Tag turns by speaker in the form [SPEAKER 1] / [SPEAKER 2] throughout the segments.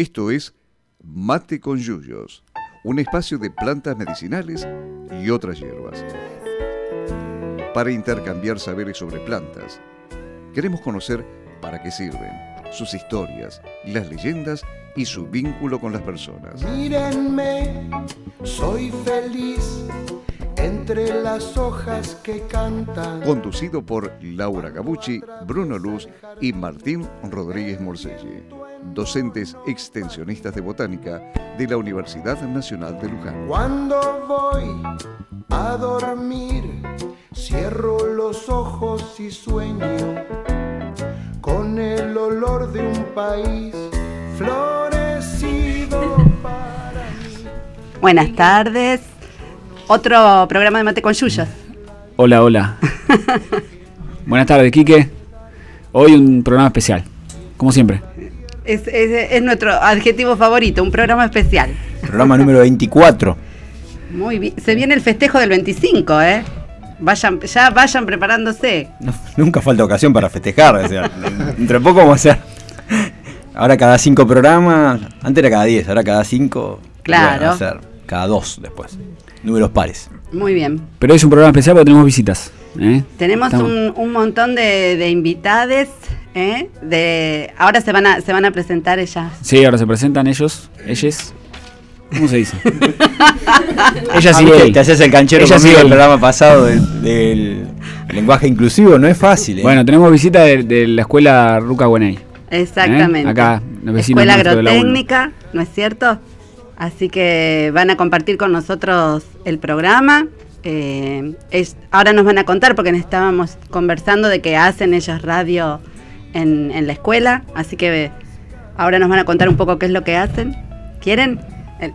[SPEAKER 1] Esto es Mate con Yuyos, un espacio de plantas medicinales y otras hierbas. Para intercambiar saberes sobre plantas, queremos conocer para qué sirven, sus historias, las leyendas y su vínculo con las personas.
[SPEAKER 2] Mírenme, soy feliz entre las hojas que cantan.
[SPEAKER 1] Conducido por Laura Gabucci, Bruno Luz y Martín Rodríguez Morselli, docentes extensionistas de botánica de la Universidad Nacional de Luján.
[SPEAKER 2] Cuando voy a dormir, cierro los ojos y sueño con el olor de un país florecido para mí.
[SPEAKER 3] Buenas tardes. Otro programa de Mate con Yuyos.
[SPEAKER 4] Hola, hola. Buenas tardes, Quique. Hoy un programa especial, como siempre.
[SPEAKER 3] Es, es- es nuestro adjetivo favorito, un programa especial.
[SPEAKER 5] Programa número 24.
[SPEAKER 3] Muy bien. Se viene el festejo del 25, ¿eh? Vayan, ya vayan preparándose.
[SPEAKER 5] No, nunca falta ocasión para festejar. o sea, entre poco vamos a hacer. Ahora cada cinco programas. Antes era cada 10, ahora cada cinco.
[SPEAKER 3] Claro.
[SPEAKER 5] bueno, a ser cada dos después. Números pares.
[SPEAKER 3] Muy bien.
[SPEAKER 4] Pero hoy es un programa especial porque tenemos visitas. ¿eh?
[SPEAKER 3] Tenemos un, un montón de, de invitades. ¿eh? De, ahora se van, a, se van a presentar ellas.
[SPEAKER 4] Sí, ahora se presentan ellos, ellas. ¿Cómo se dice? Ella sí,
[SPEAKER 5] te haces el canchero
[SPEAKER 4] Ella
[SPEAKER 5] conmigo
[SPEAKER 4] sí,
[SPEAKER 5] el programa pasado del, del lenguaje inclusivo. No es fácil. ¿eh?
[SPEAKER 4] Bueno, tenemos visita de, de la escuela Ruca Guaney.
[SPEAKER 3] Exactamente.
[SPEAKER 4] ¿Eh? Acá,
[SPEAKER 3] Escuela
[SPEAKER 4] nuestros de la
[SPEAKER 3] Agrotécnica, ¿no es cierto? Así que van a compartir con nosotros el programa. Eh, es- ahora nos van a contar porque estábamos conversando de que hacen ellos radio en, en la escuela. Así que ahora nos van a contar un poco qué es lo que hacen. ¿Quieren? El,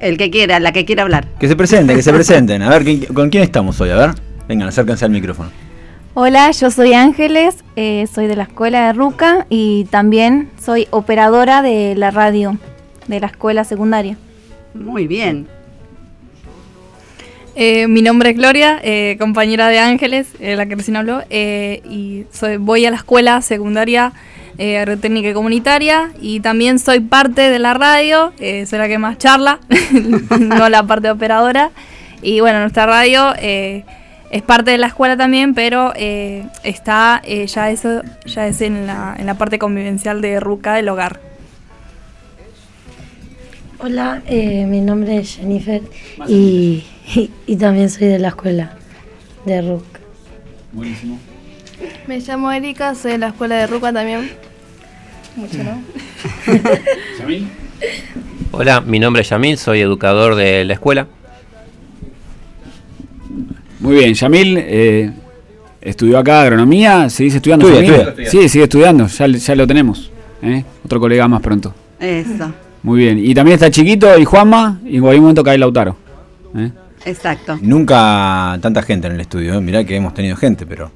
[SPEAKER 3] el que quiera, la que quiera hablar.
[SPEAKER 5] Que se presenten, que se presenten. A ver, ¿quién- ¿con quién estamos hoy? A ver. Vengan, acérquense al micrófono.
[SPEAKER 6] Hola, yo soy Ángeles, eh, soy de la escuela de Ruca y también soy operadora de la radio de la escuela secundaria.
[SPEAKER 3] Muy bien.
[SPEAKER 7] Eh, mi nombre es Gloria, eh, compañera de Ángeles, eh, la que recién habló, eh, y soy, voy a la escuela secundaria eh, agrotécnica y comunitaria y también soy parte de la radio, eh, soy la que más charla, no la parte operadora. Y bueno, nuestra radio eh, es parte de la escuela también, pero eh, está eh, ya eso ya es en la, en la parte convivencial de Ruca del hogar.
[SPEAKER 8] Hola, eh, mi nombre es Jennifer y, y, y también soy de la escuela de RUC.
[SPEAKER 4] Buenísimo.
[SPEAKER 7] Me llamo Erika, soy de la escuela de Ruca también. Mucho, ¿no?
[SPEAKER 9] Hola, mi nombre es Yamil, soy educador de la escuela.
[SPEAKER 4] Muy bien, Yamil eh, estudió acá agronomía, ¿seguís estudiando?
[SPEAKER 5] Estudia,
[SPEAKER 4] Yamil?
[SPEAKER 5] estudia.
[SPEAKER 4] Sí, sigue estudiando, ya, ya lo tenemos. ¿eh? Otro colega más pronto.
[SPEAKER 3] Eso.
[SPEAKER 4] Muy bien. Y también está Chiquito y Juanma, y en cualquier momento cae Lautaro. ¿eh?
[SPEAKER 3] Exacto.
[SPEAKER 5] Nunca tanta gente en el estudio. ¿eh? Mirá que hemos tenido gente, pero.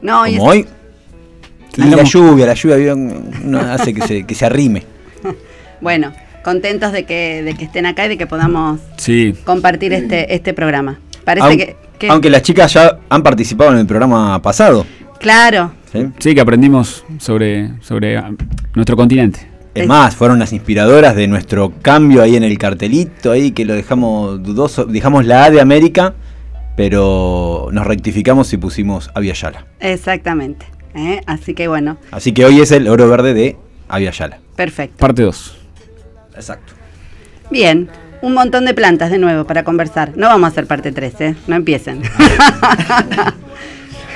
[SPEAKER 3] No, y
[SPEAKER 5] Como
[SPEAKER 3] es-
[SPEAKER 5] hoy. Y la lluvia, la lluvia hace que se, que se arrime.
[SPEAKER 3] Bueno, contentos de que, de que estén acá y de que podamos
[SPEAKER 4] Sí.
[SPEAKER 3] compartir este, este programa. Parece
[SPEAKER 5] Aun-
[SPEAKER 3] que, que-
[SPEAKER 5] Aunque las chicas ya han participado en el programa pasado.
[SPEAKER 3] Claro,
[SPEAKER 5] ¿sí?
[SPEAKER 4] Sí, que aprendimos sobre, sobre nuestro continente.
[SPEAKER 5] Es más, fueron las inspiradoras de nuestro cambio ahí en el cartelito, ahí que lo dejamos dudoso. Dejamos la A de América, pero nos rectificamos y pusimos Aviala.
[SPEAKER 3] exactamente. ¿eh? Así que bueno,
[SPEAKER 5] Así que hoy es el oro verde de Aviala.
[SPEAKER 3] perfecto.
[SPEAKER 4] Parte 2.
[SPEAKER 5] Exacto.
[SPEAKER 3] Bien, un montón de plantas de nuevo para conversar. No vamos a hacer parte 3, ¿eh? No empiecen.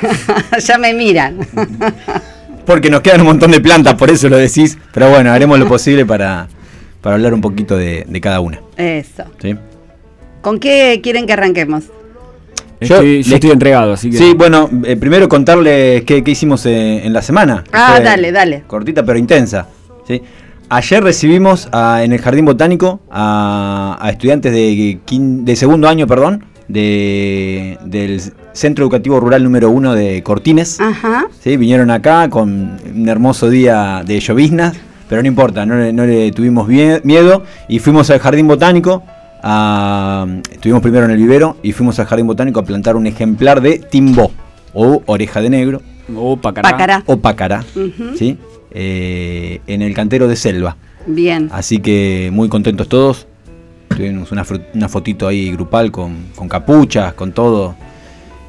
[SPEAKER 3] ya me miran.
[SPEAKER 5] Porque nos quedan un montón de plantas, por eso lo decís. Pero bueno, haremos lo posible para, para hablar un poquito de, de cada una.
[SPEAKER 3] Eso.
[SPEAKER 5] ¿sí?
[SPEAKER 3] ¿Con qué quieren que arranquemos?
[SPEAKER 5] Yo
[SPEAKER 4] Estoy, yo estoy entregado, así que.
[SPEAKER 5] Sí, bueno, eh, primero contarles qué, qué hicimos eh, en la semana.
[SPEAKER 3] Ah,
[SPEAKER 5] fue
[SPEAKER 3] dale, dale.
[SPEAKER 5] Cortita pero intensa. ¿sí? Ayer recibimos a- en el Jardín Botánico a, a estudiantes de, quin- de segundo año, perdón, de, del Centro Educativo Rural número 1 de Cortines.
[SPEAKER 3] Ajá.
[SPEAKER 5] ¿sí? Vinieron acá con un hermoso día de lloviznas, pero no importa, no le, no le tuvimos miedo y fuimos al Jardín Botánico. A, estuvimos primero en el vivero y fuimos al Jardín Botánico a plantar un ejemplar de timbó o oreja de negro
[SPEAKER 4] O pacará.
[SPEAKER 3] Pacará.
[SPEAKER 5] o pacará. ¿sí? Eh, en el cantero de selva.
[SPEAKER 3] Bien.
[SPEAKER 5] Así que muy contentos todos. Tuvimos una, fotito ahí grupal con, con capuchas, con todo.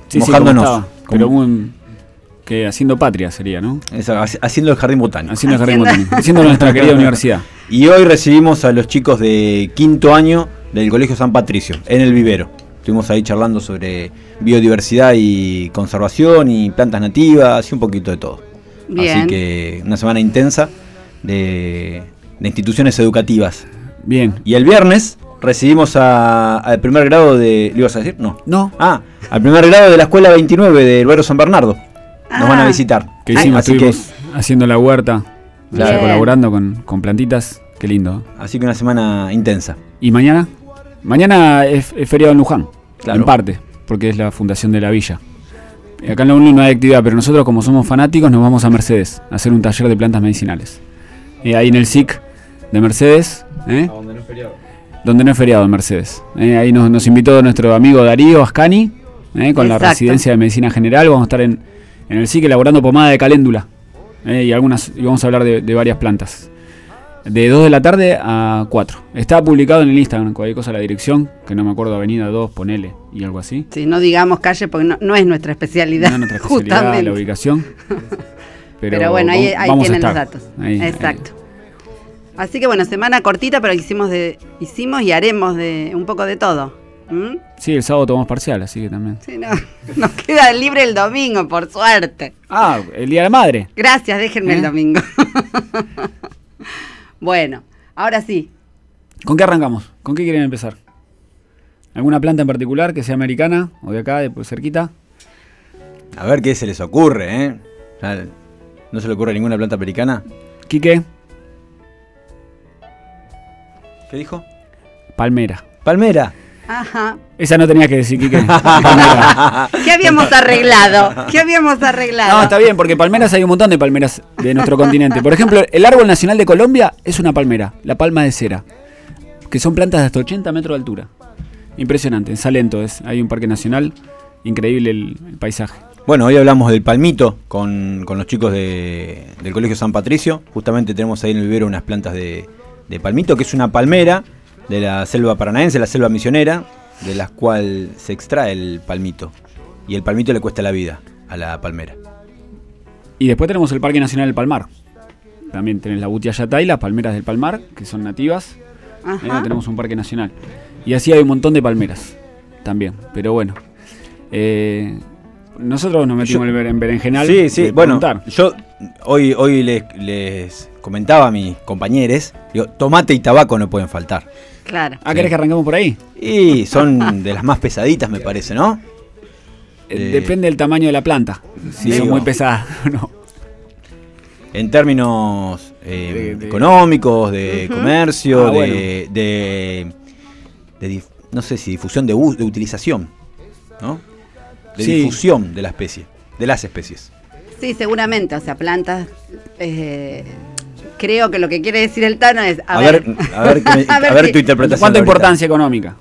[SPEAKER 4] Sí, sí, como
[SPEAKER 5] mojándonos.
[SPEAKER 4] estaba,
[SPEAKER 5] Como-
[SPEAKER 4] pero muy, que haciendo patria sería, ¿no?
[SPEAKER 5] Haciendo el jardín botánico.
[SPEAKER 4] Haciendo el jardín botánico. Haciendo nuestra querida universidad.
[SPEAKER 5] Y hoy recibimos a los chicos de quinto año del Colegio San Patricio, en el vivero. Estuvimos ahí charlando sobre biodiversidad y conservación y plantas nativas y un poquito de todo.
[SPEAKER 3] Bien.
[SPEAKER 5] Así que una semana intensa de, de instituciones educativas.
[SPEAKER 4] Bien.
[SPEAKER 5] Y el viernes recibimos a- al primer grado de... ¿Le ibas a decir? No.
[SPEAKER 4] No.
[SPEAKER 5] Ah, al primer grado de la escuela 29 del Barrio San Bernardo. Nos van a
[SPEAKER 3] Ah.
[SPEAKER 5] visitar.
[SPEAKER 4] Que hicimos,
[SPEAKER 5] Así que,
[SPEAKER 4] estuvimos haciendo la huerta,
[SPEAKER 5] Claro.
[SPEAKER 4] colaborando con, con plantitas. Qué lindo.
[SPEAKER 5] así que una semana intensa.
[SPEAKER 4] ¿Y mañana? Mañana es, es feriado en Luján,
[SPEAKER 5] Claro.
[SPEAKER 4] en parte, porque es la fundación de la villa. Y Acá en la UNI no hay actividad, pero nosotros como somos fanáticos nos vamos a Mercedes a hacer un taller de plantas medicinales. Eh, ahí en el SIC de Mercedes, ¿eh? donde no es feriado en Mercedes. Eh, ahí nos, nos invitó nuestro amigo Darío Ascani, eh, con la
[SPEAKER 3] Exacto.
[SPEAKER 4] residencia de medicina general. Vamos a estar en, en el SIC elaborando pomada de caléndula. eh, y algunas y vamos a hablar de, de varias plantas. De 2 de la tarde a 4. Está publicado en el Instagram, cualquier cosa la dirección, que no me acuerdo, Avenida 2, ponele, y algo así.
[SPEAKER 3] Sí, no digamos calle porque no, no es nuestra especialidad.
[SPEAKER 4] No es nuestra especialidad,
[SPEAKER 3] justamente.
[SPEAKER 4] la ubicación.
[SPEAKER 3] Pero, bueno, ahí, ahí tienen los datos.
[SPEAKER 4] Ahí, ahí.
[SPEAKER 3] Así que bueno, semana cortita, pero hicimos de hicimos y haremos de un poco de todo. ¿Mm?
[SPEAKER 4] Sí, el sábado tomamos parcial, así que también.
[SPEAKER 3] Sí, no, nos queda libre el domingo, por suerte.
[SPEAKER 4] Ah, el Día de la Madre.
[SPEAKER 3] Gracias, déjenme el domingo. bueno, ahora sí.
[SPEAKER 4] ¿Con qué arrancamos? ¿Con qué quieren empezar? ¿Alguna planta en particular que sea americana o de acá, de pues, cerquita?
[SPEAKER 5] A ver qué se les ocurre, ¿eh? ¿No se le ocurre ninguna planta americana?
[SPEAKER 4] Quique,
[SPEAKER 5] ¿Qué dijo?
[SPEAKER 4] palmera.
[SPEAKER 5] Palmera.
[SPEAKER 3] Ajá.
[SPEAKER 4] Esa no tenía que decir, Quique. Palmera.
[SPEAKER 3] ¿Qué habíamos arreglado? ¿Qué habíamos arreglado?
[SPEAKER 4] No, está bien, porque palmeras hay un montón de palmeras de nuestro continente. Por ejemplo, el árbol nacional de Colombia es una palmera, la palma de cera, que son plantas de hasta 80 metros de altura. Impresionante, en Salento es, hay un parque nacional, increíble el, el paisaje.
[SPEAKER 5] Bueno, hoy hablamos del palmito con, con los chicos de- del Colegio San Patricio. Justamente tenemos ahí en el vivero unas plantas de, de palmito, que es una palmera de la selva paranaense, la selva misionera, de la cual se extrae el palmito. Y el palmito le cuesta la vida a la palmera.
[SPEAKER 4] Y después tenemos el Parque Nacional del Palmar. También tenés la Butiayatá y las palmeras del Palmar, que son nativas.
[SPEAKER 3] Ajá.
[SPEAKER 4] Eh, tenemos un parque nacional. Y así hay un montón de palmeras también. Pero bueno. eh, nosotros nos metimos
[SPEAKER 5] Yo-
[SPEAKER 4] en en berenjenal.
[SPEAKER 5] Sí, sí,
[SPEAKER 4] de
[SPEAKER 5] bueno, yo hoy, hoy les, les comentaba a mis compañeros, digo, tomate y tabaco no pueden faltar.
[SPEAKER 3] Claro.
[SPEAKER 4] Ah, ¿querés que arranquemos por ahí?
[SPEAKER 5] Y son de las más pesaditas, me parece, ¿no?
[SPEAKER 4] Eh,
[SPEAKER 5] Eh,
[SPEAKER 4] Depende del tamaño de la planta. Si son
[SPEAKER 5] digo.
[SPEAKER 4] muy pesadas o no.
[SPEAKER 5] En términos eh,
[SPEAKER 4] De- de-
[SPEAKER 5] económicos, de comercio,
[SPEAKER 4] Ah,
[SPEAKER 5] de,
[SPEAKER 4] bueno.
[SPEAKER 5] de, no sé si difusión de, utilización, ¿no? De
[SPEAKER 4] Sí.
[SPEAKER 5] difusión de la especie, de las especies.
[SPEAKER 3] Sí, seguramente. O sea, plantas. eh, creo que lo que quiere decir el Tano es. A,
[SPEAKER 5] A, ver, a ver, me-
[SPEAKER 3] A ver
[SPEAKER 5] tu interpretación.
[SPEAKER 4] ¿Cuánta importancia económica?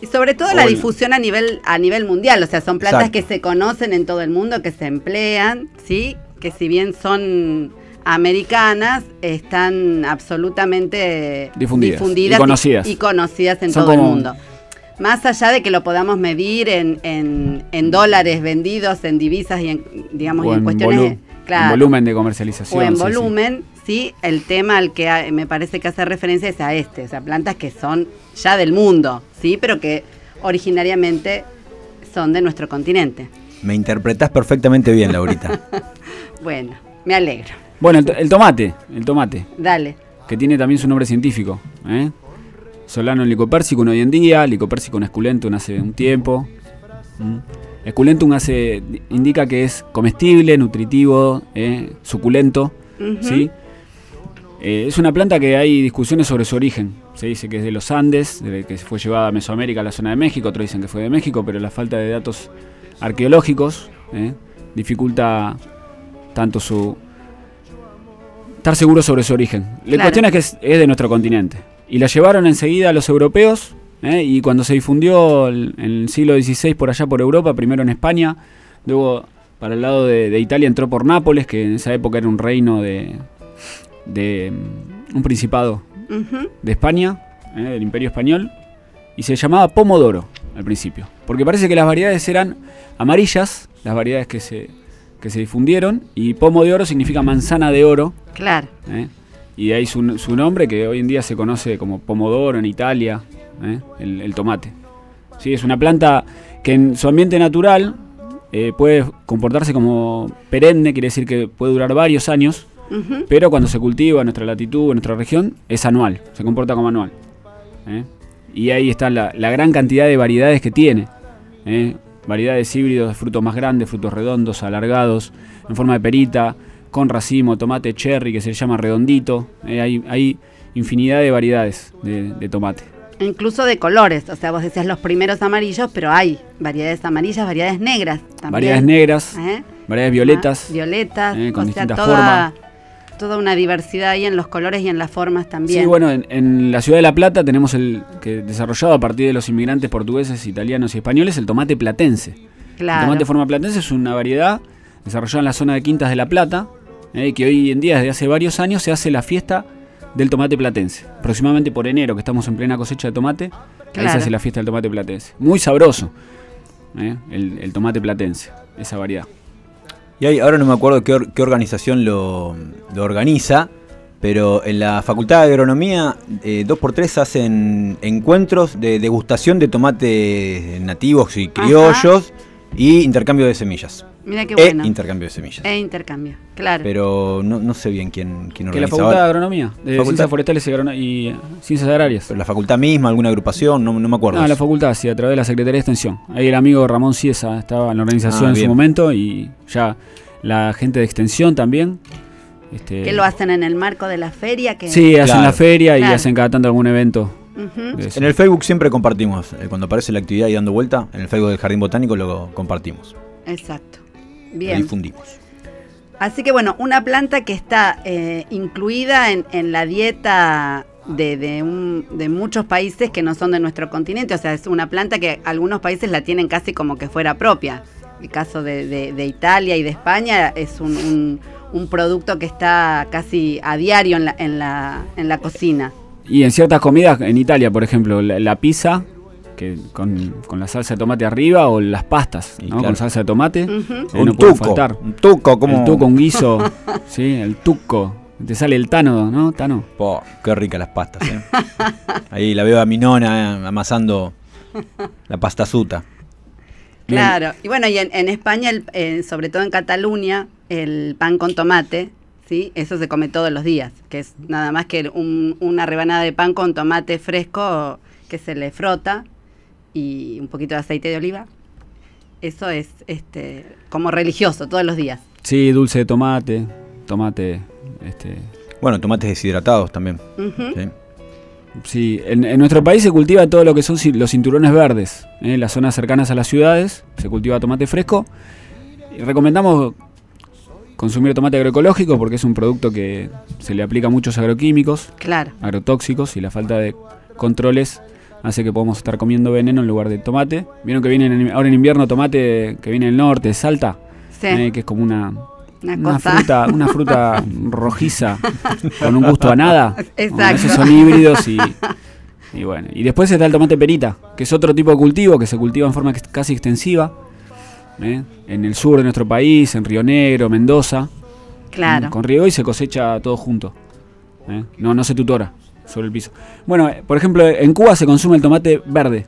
[SPEAKER 3] Y sobre todo la difusión a nivel a nivel mundial, o sea, son plantas
[SPEAKER 5] Exacto.
[SPEAKER 3] que se conocen en todo el mundo, que se emplean, ¿sí? Que si bien son americanas, están absolutamente
[SPEAKER 4] Difundidas y conocidas.
[SPEAKER 3] y, conocidas en
[SPEAKER 4] Son
[SPEAKER 3] todo el mundo. Más allá de que lo podamos medir en, en- en dólares vendidos, en divisas y en, digamos, y
[SPEAKER 4] O
[SPEAKER 3] en
[SPEAKER 4] en,
[SPEAKER 3] cuestiones...
[SPEAKER 4] volu- en
[SPEAKER 3] claro,
[SPEAKER 4] volumen de comercialización.
[SPEAKER 3] o en
[SPEAKER 4] sí,
[SPEAKER 3] volumen, sí, el tema al que me parece que hace referencia es a este, o sea, plantas que son ya del mundo, sí, pero que originariamente son de nuestro continente.
[SPEAKER 5] Me interpretás perfectamente bien, Laurita.
[SPEAKER 3] Bueno, me alegro.
[SPEAKER 4] Bueno, el, to- el tomate, el tomate,
[SPEAKER 3] Dale.
[SPEAKER 4] que tiene también su nombre científico. ¿eh? Solano licopersicum hoy en día, licopersicum esculentum hace un tiempo. ¿Mm? Esculentum hace, indica que es comestible, nutritivo, ¿eh? suculento. ¿sí? Eh, es una planta que hay discusiones sobre su origen. Se dice que es de los Andes, de que fue llevada a Mesoamérica, a la zona de México, otros dicen que fue de México, pero la falta de datos arqueológicos ¿eh? dificulta tanto su estar seguro sobre su origen. La
[SPEAKER 3] Claro.
[SPEAKER 4] cuestión es que es, es de nuestro continente. Y la llevaron enseguida a los europeos, ¿eh? y cuando se difundió en el siglo XVI por allá por Europa, primero en España, luego para el lado de, de Italia entró por Nápoles, que en esa época era un reino de, de, un principado de España, eh, del Imperio Español, y se llamaba Pomodoro al principio. Porque parece que las variedades eran amarillas, las variedades que se, que se difundieron, y pomo de oro significa manzana de oro,
[SPEAKER 3] Claro.
[SPEAKER 4] ¿eh? Y de ahí su, su nombre que hoy en día se conoce como pomodoro en Italia, ¿eh? el, el tomate. Sí, es una planta que en su ambiente natural eh, puede comportarse como perenne, quiere decir que puede durar varios años, pero cuando se cultiva en nuestra latitud, en nuestra región, es anual, se comporta como anual. ¿eh? Y ahí está la, la gran cantidad de variedades que tiene. Variedades híbridos de frutos más grandes, frutos redondos, alargados, en forma de perita, con racimo, tomate cherry que se llama redondito. ¿eh? Hay, hay infinidad de variedades de, de tomate.
[SPEAKER 3] Incluso de colores, o sea, vos decías los primeros amarillos, pero hay variedades amarillas, variedades negras también.
[SPEAKER 4] Variedades negras,
[SPEAKER 3] ¿Eh?
[SPEAKER 4] variedades violetas.
[SPEAKER 3] Ah, violetas,
[SPEAKER 4] eh, con
[SPEAKER 3] o sea,
[SPEAKER 4] distintas
[SPEAKER 3] toda, toda una diversidad ahí en los colores y en las formas también.
[SPEAKER 4] Sí, bueno, en, en la ciudad de La Plata tenemos el que desarrollado a partir de los inmigrantes portugueses, italianos y españoles el tomate platense.
[SPEAKER 3] Claro.
[SPEAKER 4] El tomate de forma platense es una variedad desarrollada en la zona de Quintas de La Plata, eh, que hoy en día, desde hace varios años, se hace la fiesta del tomate platense. Aproximadamente por enero, que estamos en plena cosecha de tomate, ahí se hace la fiesta del tomate platense. Muy sabroso, eh, el, el tomate platense, esa variedad.
[SPEAKER 5] Y hay, ahora no me acuerdo qué, or- qué organización lo, lo organiza, pero en la Facultad de Agronomía, eh, dos por tres hacen encuentros de degustación de tomates nativos y criollos y intercambio de semillas.
[SPEAKER 3] Mira qué
[SPEAKER 5] E
[SPEAKER 3] bueno.
[SPEAKER 5] intercambio de semillas.
[SPEAKER 3] E intercambio, claro.
[SPEAKER 5] Pero no, no sé bien quién, quién
[SPEAKER 4] Que la
[SPEAKER 5] organiza.
[SPEAKER 4] Facultad de. Agronomía, de
[SPEAKER 5] Facultad-
[SPEAKER 4] Ciencias Forestales y, eh, Ciencias Agrarias.
[SPEAKER 5] Pero la facultad misma, alguna agrupación, no, no me acuerdo.
[SPEAKER 4] No, la facultad, sí, a través de la Secretaría de Extensión. Ahí el amigo Ramón Ciesa estaba en la organización
[SPEAKER 5] Ah,
[SPEAKER 4] en su momento y ya la gente de Extensión también. Este,
[SPEAKER 3] que lo hacen en el marco de la feria. Que...
[SPEAKER 4] Sí, hacen
[SPEAKER 5] Claro.
[SPEAKER 4] la feria y
[SPEAKER 3] Claro.
[SPEAKER 4] hacen cada tanto algún evento.
[SPEAKER 5] En el Facebook siempre compartimos. eh, Cuando aparece la actividad y dando vuelta, en el Facebook del Jardín Botánico lo compartimos.
[SPEAKER 3] Exacto.
[SPEAKER 5] Lo
[SPEAKER 3] Bien.
[SPEAKER 5] difundimos.
[SPEAKER 3] Así que bueno, una planta que está eh, incluida en, en la dieta de, de un- de muchos países que no son de nuestro continente. O sea, es una planta que algunos países la tienen casi como que fuera propia. El caso de, de- de Italia y de España es un, un- un producto que está casi a diario en la, en la, en la cocina.
[SPEAKER 4] Y en ciertas comidas, en Italia, por ejemplo, la, la pizza que con, con la salsa de tomate arriba o las pastas, ¿no?
[SPEAKER 5] claro.
[SPEAKER 4] Con salsa de tomate. Eh,
[SPEAKER 5] un
[SPEAKER 4] no
[SPEAKER 5] tuco.
[SPEAKER 4] faltar.
[SPEAKER 5] Un tuco, como.
[SPEAKER 4] El tuco, un guiso, sí, el tuco. Te sale el tano, ¿no? Tano.
[SPEAKER 5] Qué ricas las pastas, ¿eh? Ahí la veo a mi nona eh, amasando la pastazuta.
[SPEAKER 4] Bien.
[SPEAKER 3] Claro, y bueno, y en, en España, el- eh, sobre todo en Cataluña, el pan con tomate, ¿sí? Eso se come todos los días, que es nada más que un- una rebanada de pan con tomate fresco que se le frota y un poquito de aceite de oliva. Eso es este como religioso todos los días.
[SPEAKER 4] Sí, dulce de tomate, tomate, este,
[SPEAKER 5] Bueno, tomates deshidratados también. ¿sí?
[SPEAKER 4] Sí, en, en nuestro país se cultiva todo lo que son los cinturones verdes. ¿eh? En las zonas cercanas a las ciudades se cultiva tomate fresco. Y recomendamos consumir tomate agroecológico porque es un producto que se le aplica muchos agroquímicos,
[SPEAKER 3] Claro.
[SPEAKER 4] agrotóxicos y la falta de controles hace que podamos estar comiendo veneno en lugar de tomate. Vieron que viene en- ahora en invierno tomate que viene del norte, de Salta,
[SPEAKER 3] Sí.
[SPEAKER 4] ¿eh? que es como una,
[SPEAKER 3] una
[SPEAKER 4] fruta, una fruta rojiza con un gusto a nada.
[SPEAKER 3] Exacto.
[SPEAKER 4] Bueno, esos son híbridos y, y bueno. Y después está el tomate perita, que es otro tipo de cultivo que se cultiva en forma casi extensiva. ¿Eh? En el sur de nuestro país, en Río Negro, Mendoza.
[SPEAKER 3] Claro.
[SPEAKER 4] Con riego y se cosecha todo junto. ¿eh? No, no se tutora sobre el piso. Bueno, eh, por ejemplo, en Cuba se consume el tomate verde.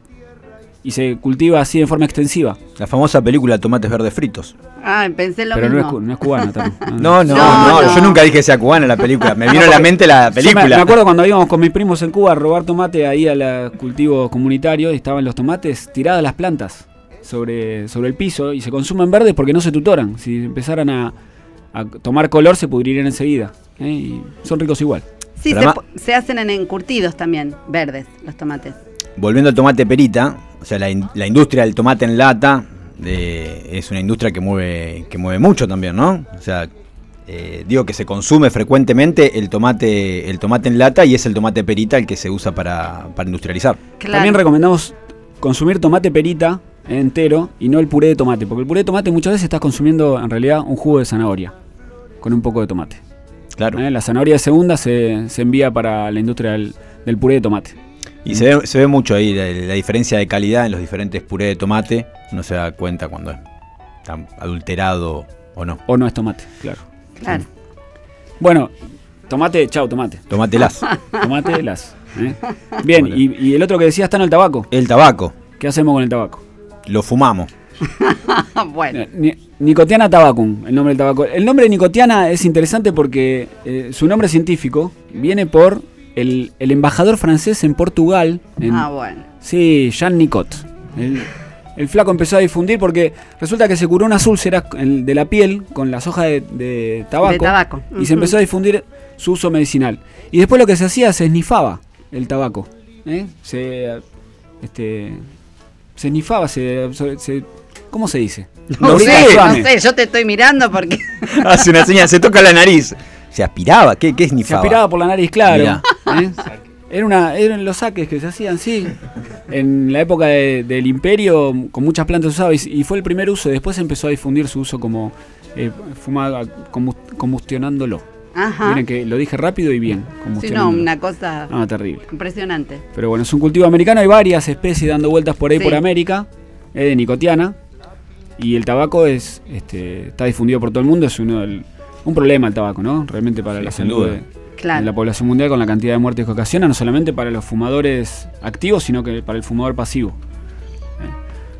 [SPEAKER 4] Y se cultiva así de forma extensiva.
[SPEAKER 5] La famosa película Tomates Verdes Fritos.
[SPEAKER 3] Ah, pensé lo
[SPEAKER 4] pero no es,
[SPEAKER 3] mismo.
[SPEAKER 4] cu- no es cubana también.
[SPEAKER 5] No, no,
[SPEAKER 3] No,
[SPEAKER 5] no,
[SPEAKER 3] no.
[SPEAKER 5] yo nunca dije que sea cubana la película. Me vino a la mente la
[SPEAKER 4] me,
[SPEAKER 5] película.
[SPEAKER 4] me acuerdo cuando íbamos con mis primos en Cuba a robar tomate ahí al cultivo comunitario y estaban los tomates tiradas las plantas sobre, sobre el piso y se consumen verdes porque no se tutoran. Si empezaran a, a tomar color se pudrirían enseguida. ¿eh? Y son ricos igual.
[SPEAKER 3] Sí, se, hacen en encurtidos también, verdes, los tomates.
[SPEAKER 5] Volviendo al tomate perita, o sea, la, in- la industria del tomate en lata de- es una industria que mueve, que mueve mucho también, ¿no? O sea, eh, digo que se consume frecuentemente el tomate, el tomate en lata y es el tomate perita el que se usa para, para industrializar.
[SPEAKER 3] Claro.
[SPEAKER 4] También recomendamos consumir tomate perita entero y no el puré de tomate, porque el puré de tomate muchas veces estás consumiendo en realidad un jugo de zanahoria con un poco de tomate.
[SPEAKER 5] Claro.
[SPEAKER 4] ¿eh? La zanahoria de segunda se, se envía para la industria del, del puré de tomate.
[SPEAKER 5] Y se ve, se ve mucho ahí la, la diferencia de calidad en los diferentes purés de tomate. Uno se da cuenta cuando está adulterado o no.
[SPEAKER 4] O no es tomate, claro.
[SPEAKER 3] Claro.
[SPEAKER 4] Bueno, tomate, chau, tomate.
[SPEAKER 5] Tomatelas.
[SPEAKER 4] Tomate, las. ¿eh? Bien, y, y el otro que decía está en el tabaco.
[SPEAKER 5] El tabaco.
[SPEAKER 4] ¿Qué hacemos con el tabaco?
[SPEAKER 5] Lo fumamos.
[SPEAKER 3] bueno.
[SPEAKER 4] Ni- Nicotiana tabacum, el nombre del tabaco. El nombre de Nicotiana es interesante porque eh, su nombre científico viene por el, el embajador francés en Portugal. en-
[SPEAKER 3] Ah, bueno.
[SPEAKER 4] Sí, Jean Nicot. El, el flaco empezó a difundir porque resulta que se curó unas úlceras de la piel con las hojas de, de tabaco.
[SPEAKER 3] De tabaco,
[SPEAKER 4] Y se empezó a difundir su uso medicinal. Y después lo que se hacía, se esnifaba el tabaco. ¿eh? Se, este, se esnifaba, se, se- ¿Cómo se dice?
[SPEAKER 3] No sé, no sé, yo te estoy mirando porque.
[SPEAKER 5] Hace una señal, se toca la nariz. Se aspiraba. ¿Qué, qué es
[SPEAKER 4] Se aspiraba por la nariz, claro. ¿eh? Era una, eran los saques que se hacían, sí. En la época de- del imperio, con muchas plantas usaba y, y fue el primer uso. Después empezó a difundir su uso como eh, combustionándolo.
[SPEAKER 3] Ajá.
[SPEAKER 4] Miren que lo dije rápido y bien.
[SPEAKER 3] Sí, no, una cosa
[SPEAKER 4] Ah, terrible.
[SPEAKER 3] impresionante.
[SPEAKER 4] Pero bueno, es un cultivo americano. Hay varias especies dando vueltas por ahí
[SPEAKER 3] Sí.
[SPEAKER 4] por América. Es de nicotiana. Y el tabaco es este, está difundido por todo el mundo. Es uno del- un problema el tabaco, ¿no? Realmente para
[SPEAKER 5] Sí,
[SPEAKER 4] la salud de,
[SPEAKER 3] Claro.
[SPEAKER 4] de la población mundial con la cantidad de muertes que ocasiona, no solamente para los fumadores activos, sino que para el fumador pasivo.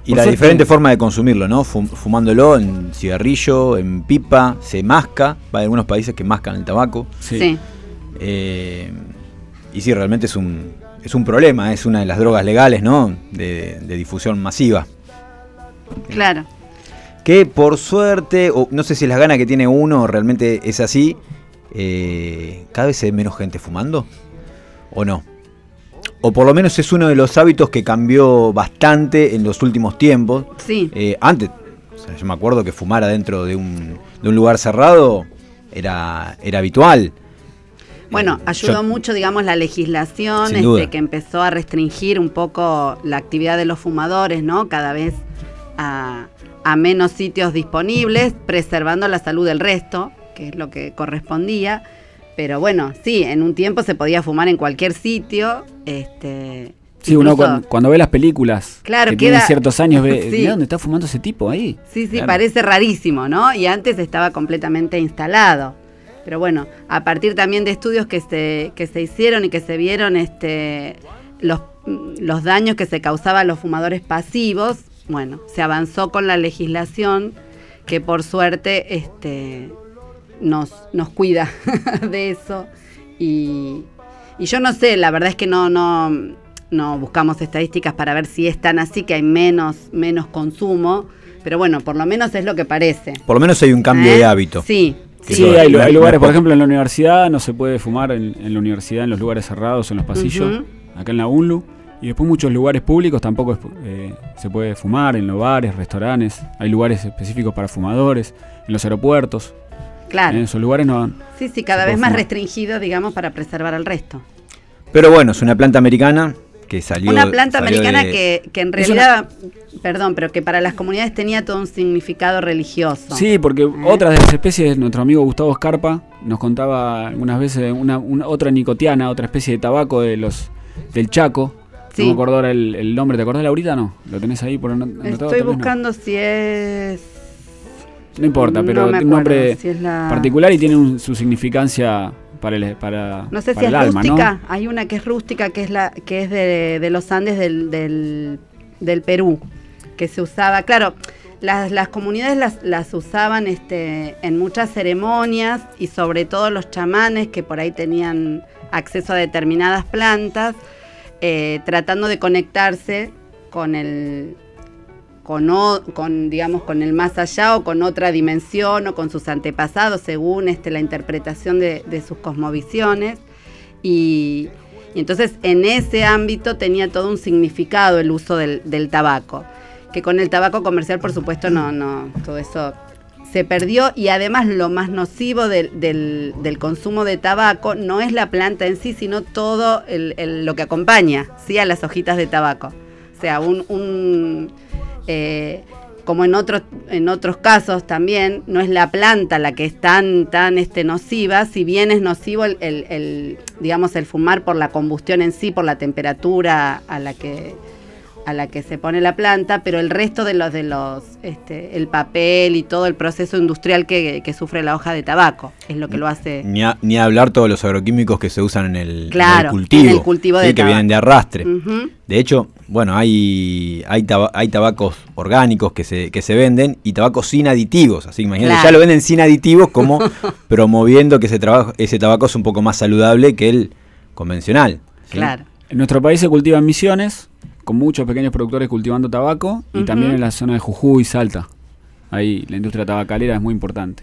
[SPEAKER 5] Y
[SPEAKER 4] Por
[SPEAKER 5] la diferente forma de consumirlo, ¿no? Fum- fumándolo en cigarrillo, en pipa, se masca. Hay algunos países que mascan el tabaco.
[SPEAKER 4] Sí.
[SPEAKER 3] Sí.
[SPEAKER 5] Eh, y sí, realmente es un, es un problema, es una de las drogas legales, ¿no? De, de difusión masiva.
[SPEAKER 3] claro.
[SPEAKER 5] Que por suerte, o no sé si las ganas que tiene uno realmente es así, eh, cada vez hay menos gente fumando, ¿o no? O por lo menos es uno de los hábitos que cambió bastante en los últimos tiempos.
[SPEAKER 3] Sí.
[SPEAKER 5] Eh, antes, o sea, yo me acuerdo que fumara dentro de un, de un lugar cerrado era, era habitual.
[SPEAKER 3] Bueno,
[SPEAKER 5] Eh,
[SPEAKER 3] ayudó
[SPEAKER 5] yo-
[SPEAKER 3] mucho, digamos, la legislación este, que empezó a restringir un poco la actividad de los fumadores, ¿no? Cada vez a, a menos sitios disponibles, preservando la salud del resto, que es lo que correspondía. Pero bueno, sí, en un tiempo se podía fumar en cualquier sitio. Este,
[SPEAKER 4] Sí, uno cuando, cuando ve las películas
[SPEAKER 3] Claro,
[SPEAKER 4] que
[SPEAKER 3] queda-
[SPEAKER 4] tienen ciertos años, ve,
[SPEAKER 3] Sí.
[SPEAKER 4] "Mirá dónde está fumando ese tipo ahí.
[SPEAKER 3] Sí, sí,
[SPEAKER 4] Claro.
[SPEAKER 3] parece rarísimo, ¿no? Y antes estaba completamente instalado. Pero bueno, a partir también de estudios que se, que se hicieron y que se vieron este, los, los daños que se causaban a los fumadores pasivos, bueno, se avanzó con la legislación que por suerte este, nos, nos cuida de eso. Y, y yo no sé, la verdad es que no, no, no buscamos estadísticas para ver si es tan así que hay menos, menos consumo. Pero bueno, por lo menos es lo que parece.
[SPEAKER 5] Por lo menos hay un cambio
[SPEAKER 3] ¿Eh?
[SPEAKER 5] de hábito.
[SPEAKER 3] Sí,
[SPEAKER 4] Sí, hay, lugares,
[SPEAKER 5] es
[SPEAKER 4] por ejemplo, en la universidad no se puede fumar en, en la universidad, en los lugares cerrados, en los pasillos, acá en la UNLU. Y después muchos lugares públicos tampoco es- eh, se puede fumar, en los bares, restaurantes. Hay lugares específicos para fumadores, en los aeropuertos.
[SPEAKER 3] Claro.
[SPEAKER 4] En esos lugares no...
[SPEAKER 3] Sí, sí, cada vez más
[SPEAKER 4] fumar.
[SPEAKER 3] restringido, digamos, para preservar al resto.
[SPEAKER 5] Pero bueno, es una planta americana que salió.
[SPEAKER 3] Una planta
[SPEAKER 5] salió
[SPEAKER 3] americana
[SPEAKER 5] de-
[SPEAKER 3] que, que en realidad, perdón, pero que para las comunidades tenía todo un significado religioso.
[SPEAKER 4] Sí, porque otras de las especies, nuestro amigo Gustavo Scarpa nos contaba algunas veces una, una- otra nicotiana, otra especie de tabaco de los del Chaco.
[SPEAKER 3] Sí.
[SPEAKER 4] No me acuerdo ahora el, el nombre, ¿te acordás ahorita? No, lo tenés ahí por ano- anotado.
[SPEAKER 3] Estoy
[SPEAKER 4] no.
[SPEAKER 3] buscando si es...
[SPEAKER 4] No importa,
[SPEAKER 3] No
[SPEAKER 4] pero
[SPEAKER 3] me
[SPEAKER 4] tiene un nombre
[SPEAKER 3] acuerdo si es la-
[SPEAKER 4] particular y tiene un- su significancia para el, para,
[SPEAKER 3] No sé si es
[SPEAKER 4] alma,
[SPEAKER 3] rústica.
[SPEAKER 4] ¿no?
[SPEAKER 3] Hay una que es rústica, que es la que es de, de los Andes del, del, del Perú, que se usaba, claro, las, las comunidades las, las usaban este, en muchas ceremonias y sobre todo los chamanes que por ahí tenían acceso a determinadas plantas, eh, tratando de conectarse con el con, digamos, con el más allá o con otra dimensión o con sus antepasados, según este, la interpretación de, sus cosmovisiones. Y, entonces en ese ámbito tenía todo un significado el uso del, tabaco, que con el tabaco comercial, por supuesto, no, no, todo eso se perdió y además lo más nocivo del, consumo de tabaco no es la planta en sí, sino todo lo que acompaña ¿sí? a las hojitas de tabaco. O sea, un, eh, como en otros, en otros casos también, no es la planta la que es tan, tan este, nociva, si bien es nocivo el, el- el, digamos, el fumar por la combustión en sí, por la temperatura a la que a la que se pone la planta, pero el resto de los de los este, el papel y todo el proceso industrial que, que sufre la hoja de tabaco es lo que lo hace
[SPEAKER 5] Ni, a- ni hablar todos los agroquímicos que se usan en el, en
[SPEAKER 3] Claro,
[SPEAKER 5] el cultivo,
[SPEAKER 3] en el cultivo
[SPEAKER 5] ¿sí?
[SPEAKER 3] de
[SPEAKER 5] que vienen de arrastre. De hecho, bueno, hay, hay, taba- hay tabacos orgánicos que se, que se venden y tabacos sin aditivos. Así que imagínate,
[SPEAKER 3] Claro.
[SPEAKER 5] ya lo venden sin aditivos como promoviendo que ese, trabajo, ese tabaco es un poco más saludable que el convencional. ¿sí?
[SPEAKER 3] claro.
[SPEAKER 4] En nuestro país se cultivan misiones, con muchos pequeños productores cultivando tabaco, y también en la zona de Jujuy y Salta. Ahí la industria tabacalera es muy importante.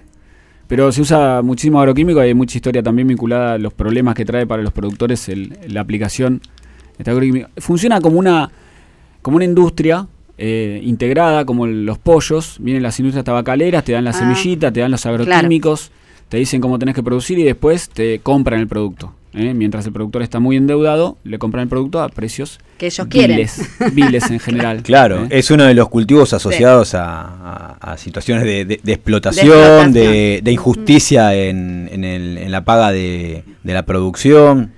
[SPEAKER 4] Pero se usa muchísimo agroquímico y hay mucha historia también vinculada a los problemas que trae para los productores el- la aplicación Funciona como una, como una industria eh, integrada, como el- los pollos. Vienen las industrias tabacaleras, te dan la
[SPEAKER 3] Ah,
[SPEAKER 4] semillita, te dan los agroquímicos, te dicen cómo tenés que producir y después te compran el producto. ¿eh? Mientras el productor está muy endeudado, le compran el producto a precios
[SPEAKER 3] Que ellos quieren.
[SPEAKER 4] viles, viles en general.
[SPEAKER 5] Claro,
[SPEAKER 4] ¿eh?
[SPEAKER 5] es uno de los cultivos asociados a, a- a situaciones de, de- de explotación,
[SPEAKER 3] De explotación.
[SPEAKER 5] de, de injusticia en, en el- en la paga de, de la producción.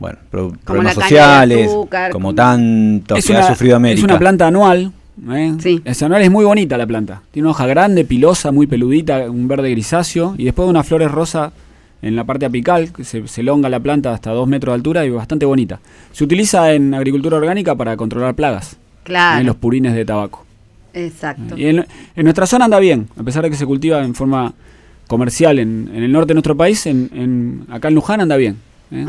[SPEAKER 5] Bueno, pro- problemas sociales,
[SPEAKER 3] azúcar,
[SPEAKER 5] como
[SPEAKER 3] como-
[SPEAKER 5] tanto
[SPEAKER 4] es
[SPEAKER 5] que
[SPEAKER 4] una,
[SPEAKER 5] ha sufrido América.
[SPEAKER 4] Es una planta anual. ¿eh?
[SPEAKER 3] Sí.
[SPEAKER 4] Es anual, es muy bonita la planta. Tiene una hoja grande, pilosa, muy peludita, un verde grisáceo y después unas flores rosa en la parte apical, que se, se elonga la planta hasta dos metros de altura y bastante bonita. Se utiliza en agricultura orgánica para controlar plagas,
[SPEAKER 3] Claro.
[SPEAKER 4] en los purines de tabaco.
[SPEAKER 3] Exacto.
[SPEAKER 4] Y en, en nuestra zona anda bien, a pesar de que se cultiva en forma comercial en, en el norte de nuestro país, en, en- acá en Luján anda bien. ¿Eh?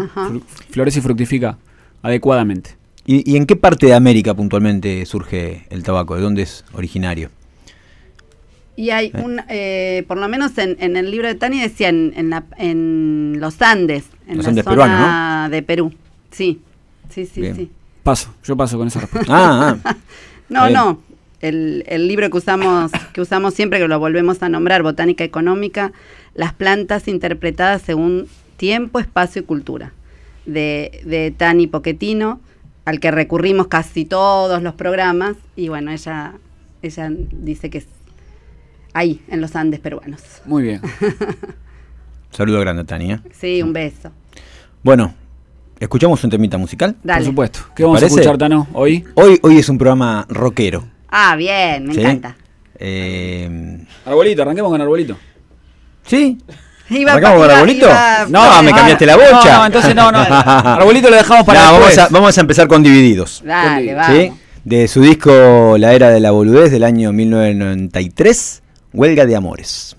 [SPEAKER 4] Florece y fructifica adecuadamente.
[SPEAKER 5] ¿Y, y en qué parte de América puntualmente surge el tabaco? ¿De dónde es originario?
[SPEAKER 3] Y hay un, eh, por lo menos en, en el libro de Tani decía en, en, la- en los Andes, en
[SPEAKER 5] Los
[SPEAKER 3] la
[SPEAKER 5] Andes
[SPEAKER 3] zona
[SPEAKER 5] peruanos,
[SPEAKER 3] de Perú. Sí, sí, sí,
[SPEAKER 5] Bien.
[SPEAKER 3] sí.
[SPEAKER 4] Paso, yo paso con esa respuesta.
[SPEAKER 5] Ah, ah.
[SPEAKER 3] No, no. El, el libro que usamos, que usamos siempre, que lo volvemos a nombrar, Botánica Económica, las plantas interpretadas según tiempo, espacio y cultura, de, de Tani Poquetino, al que recurrimos casi todos los programas, y bueno, ella, ella dice que es ahí, en los Andes peruanos.
[SPEAKER 4] Muy bien.
[SPEAKER 5] Saludo grande, Tania.
[SPEAKER 3] Sí, un beso.
[SPEAKER 5] Bueno, ¿escuchamos un temita musical?
[SPEAKER 3] Dale.
[SPEAKER 4] Por supuesto. ¿Qué
[SPEAKER 5] ¿Te
[SPEAKER 4] vamos
[SPEAKER 5] parece?
[SPEAKER 4] a escuchar, Tano, hoy?
[SPEAKER 5] Hoy, hoy es un programa rockero.
[SPEAKER 3] Ah, bien, me
[SPEAKER 5] ¿sí?
[SPEAKER 3] encanta.
[SPEAKER 5] Eh,
[SPEAKER 4] Arbolito, arranquemos con Arbolito.
[SPEAKER 5] ¿Sí?
[SPEAKER 3] Iba-
[SPEAKER 5] ¿Arrancamos con Arbolito?
[SPEAKER 3] iba-
[SPEAKER 5] No, me cambiaste la bocha.
[SPEAKER 4] No, no, entonces no, no. Arbolito lo dejamos para
[SPEAKER 5] No, vamos,
[SPEAKER 4] después.
[SPEAKER 5] a, vamos a empezar con Divididos.
[SPEAKER 3] Dale, vamos.
[SPEAKER 5] ¿sí? De su disco La Era de la Boludez del año 1993, Huelga de Amores.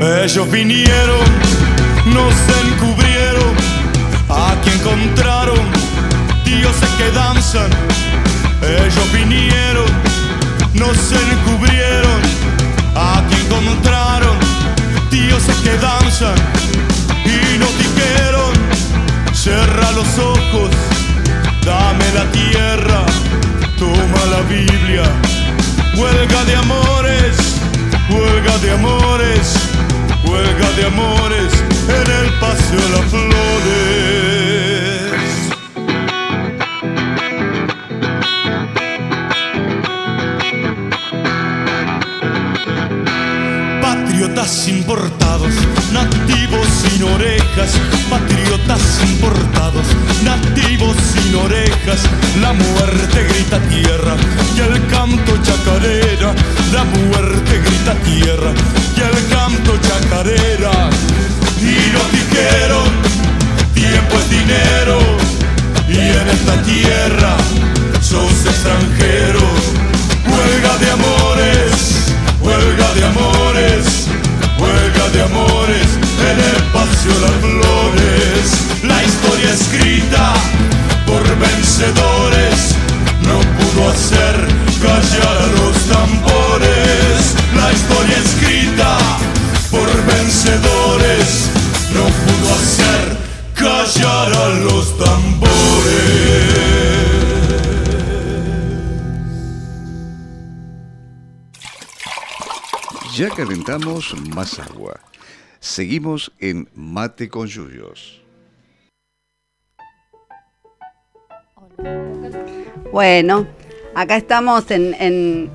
[SPEAKER 10] Ellos vinieron, nos encubrieron, aquí encontraron dioses que danzan. Ellos vinieron, nos encubrieron, aquí encontraron dioses que danzan y nos dijeron, cierra los ojos, dame la tierra, toma la Biblia, huelga de amores, huelga de amores, huelga de amores en el paseo de las flores. Patriotas importados, nativos sin orejas, patriotas importados, nativos sin orejas, la muerte grita tierra y el canto chacarera, la muerte grita tierra y el canto chacarera. Y nos dijeron, tiempo es dinero, y en esta tierra sos extranjero, huelga de amores, las flores. La historia escrita por vencedores no pudo hacer callar a los tambores. La historia escrita por vencedores no pudo hacer callar a los tambores.
[SPEAKER 1] Ya calentamos más agua. Seguimos en Mate con Yuyos.
[SPEAKER 3] Bueno, acá estamos en, en-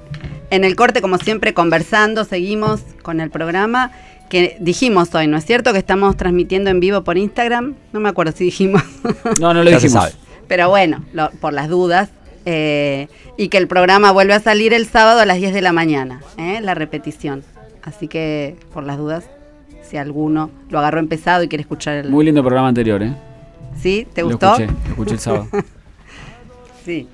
[SPEAKER 3] en el corte, como siempre, conversando, seguimos con el programa que dijimos hoy, ¿no es cierto? Que estamos transmitiendo en vivo por Instagram. No me acuerdo si dijimos.
[SPEAKER 4] No, no lo dijimos.
[SPEAKER 3] Pero bueno, lo- por las dudas. eh, y que el programa vuelve a salir el sábado a las 10 de la mañana, ¿eh? la repetición. Así que, por las dudas, si alguno lo agarró empezado y quiere escuchar el...
[SPEAKER 4] Muy lindo programa anterior, ¿eh?
[SPEAKER 3] ¿Sí? ¿Te
[SPEAKER 4] Lo
[SPEAKER 3] gustó?
[SPEAKER 4] escuché, lo escuché el sábado.
[SPEAKER 3] Sí.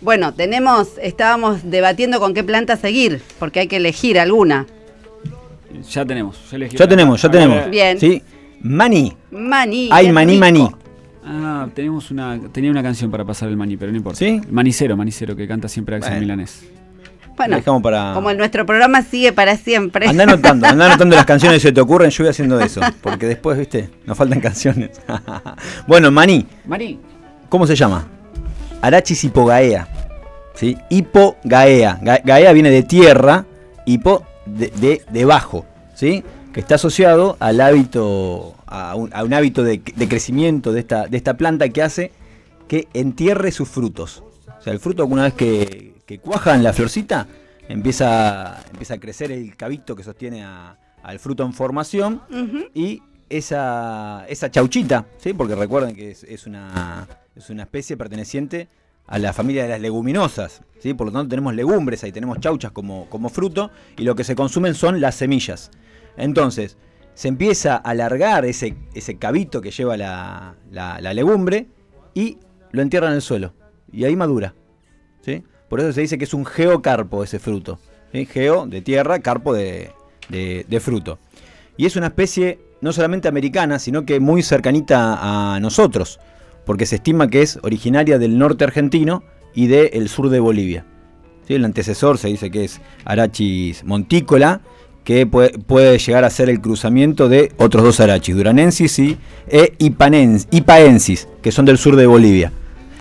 [SPEAKER 3] Bueno, tenemos, estábamos debatiendo con qué planta seguir, porque hay que elegir alguna.
[SPEAKER 4] ya tenemos. Ya, elegí
[SPEAKER 5] Ya tenemos, ya tenemos.
[SPEAKER 3] Bien.
[SPEAKER 5] ¿Sí? Maní.
[SPEAKER 3] Maní.
[SPEAKER 5] Hay
[SPEAKER 3] qué
[SPEAKER 5] maní, maní.
[SPEAKER 4] Ah, tenemos una, tenía una canción para pasar el maní, pero no importa.
[SPEAKER 5] ¿Sí?
[SPEAKER 4] Manicero, Manicero, que canta siempre Axel
[SPEAKER 5] Bueno.
[SPEAKER 4] Milanés.
[SPEAKER 3] Bueno,
[SPEAKER 5] dejamos para-
[SPEAKER 3] como nuestro programa sigue para siempre.
[SPEAKER 5] Anda anotando, anda anotando las canciones que se te ocurren, yo voy haciendo eso. Porque después, viste, nos faltan canciones. bueno, maní.
[SPEAKER 4] Maní.
[SPEAKER 5] ¿Cómo se llama? Arachis hipogaea. ¿Sí? Hipogaea. Ga- Gaea viene de tierra, hipo de, de debajo. ¿Sí? Que está asociado al hábito, a un, a un hábito de, de crecimiento de esta, de esta planta que hace que entierre sus frutos. O sea, el fruto una vez que, que cuaja en la florcita, empieza, empieza a crecer el cabito que sostiene a- al fruto en formación y esa, esa chauchita, ¿sí? porque recuerden que es, es una, es una especie perteneciente a la familia de las leguminosas, ¿sí? por lo tanto tenemos legumbres, ahí tenemos chauchas como, como fruto y lo que se consumen son las semillas. Entonces, se empieza a alargar ese, ese cabito que lleva la, la- la legumbre y lo entierra en el suelo y ahí madura. ¿sí? Por eso se dice que es un geocarpo ese fruto. ¿sí? Geo de tierra, carpo de, fruto. Y es una especie no solamente americana, sino que muy cercanita a nosotros, porque se estima que es originaria del norte argentino y del sur de Bolivia. ¿Sí? El antecesor se dice que es Arachis montícola, que puede, llegar a ser el cruzamiento de otros dos Arachis, Duranensis y e Ipaensis, que son del sur de Bolivia.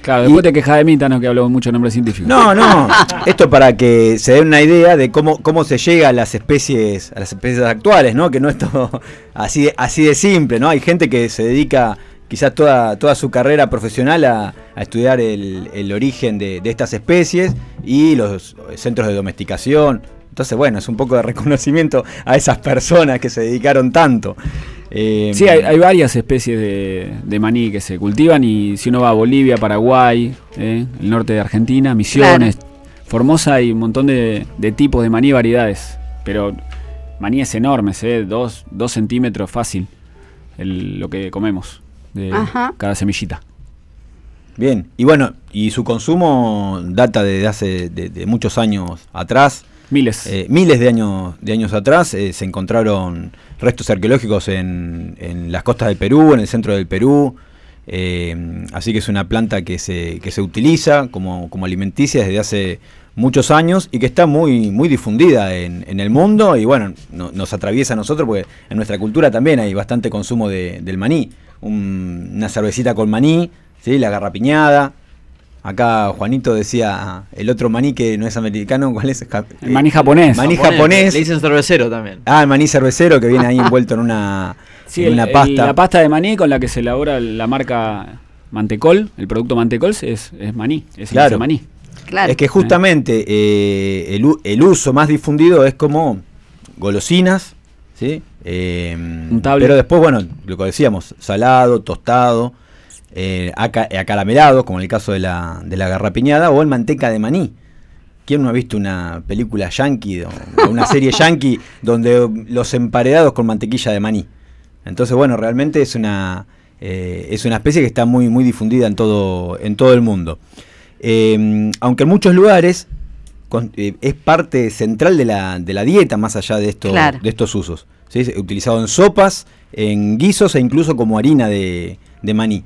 [SPEAKER 4] Claro, después te quejas de mí, Tano, que hablo mucho de nombres científicos.
[SPEAKER 5] No, no. Esto para que se den una idea de cómo, cómo se llega a las especies, a las especies actuales, ¿no? Que no es todo así, de- así de simple, ¿no? Hay gente que se dedica quizás toda, toda su carrera profesional a, a estudiar el, el origen de, de estas especies y los centros de domesticación. Entonces, bueno, es un poco de reconocimiento a esas personas que se dedicaron tanto. Eh,
[SPEAKER 4] Sí, hay, hay varias especies de, de maní que se cultivan y si uno va a Bolivia, Paraguay, eh, el norte de Argentina, Misiones, Formosa, hay un montón de, de tipos de maní variedades. Pero maní es enorme, ¿eh? dos, dos centímetros fácil el- lo que comemos de
[SPEAKER 3] Ajá.
[SPEAKER 4] cada semillita.
[SPEAKER 5] Bien, y bueno, y su consumo data de hace de, de muchos años atrás.
[SPEAKER 4] Miles.
[SPEAKER 5] Eh, miles de años, de años atrás eh, se encontraron restos arqueológicos en, en las costas del Perú, en el centro del Perú. eh, así que es una planta que se, que se utiliza como, como alimenticia desde hace muchos años y que está muy, muy difundida en, en el mundo y bueno, no- nos atraviesa a nosotros porque en nuestra cultura también hay bastante consumo de- del maní. Un- una cervecita con maní, ¿sí? la garrapiñada. Acá Juanito decía el otro maní que no es americano, ¿cuál es?
[SPEAKER 4] El maní japonés.
[SPEAKER 5] Maní
[SPEAKER 11] Japonés,
[SPEAKER 5] japonés.
[SPEAKER 11] Le dicen cervecero también.
[SPEAKER 5] Ah, el maní cervecero que viene ahí envuelto en una,
[SPEAKER 4] Sí,
[SPEAKER 5] en una
[SPEAKER 4] el-
[SPEAKER 5] pasta.
[SPEAKER 4] la pasta de maní con la que se elabora la marca Mantecol, el producto Mantecol es, es maní, es
[SPEAKER 5] Claro.
[SPEAKER 4] el maní.
[SPEAKER 3] Claro.
[SPEAKER 5] Es que justamente eh, el, uso más difundido es como golosinas, ¿sí? Eh,
[SPEAKER 4] Untable.
[SPEAKER 5] pero después, bueno, lo que decíamos, salado, tostado, eh, acaramelado, como en el caso de la, de la garrapiñada, o en manteca de maní. ¿Quién no ha visto una película yankee o una serie yankee donde los emparedados con mantequilla de maní? Entonces, bueno, realmente es una, eh, es una especie que está muy, muy difundida en todo, en todo el mundo. Eh, aunque en muchos lugares con- eh, es parte central de la, de la dieta, más allá de, estos
[SPEAKER 3] Claro.
[SPEAKER 5] de estos usos. ¿sí? Utilizado en sopas, en guisos e incluso como harina de, de maní.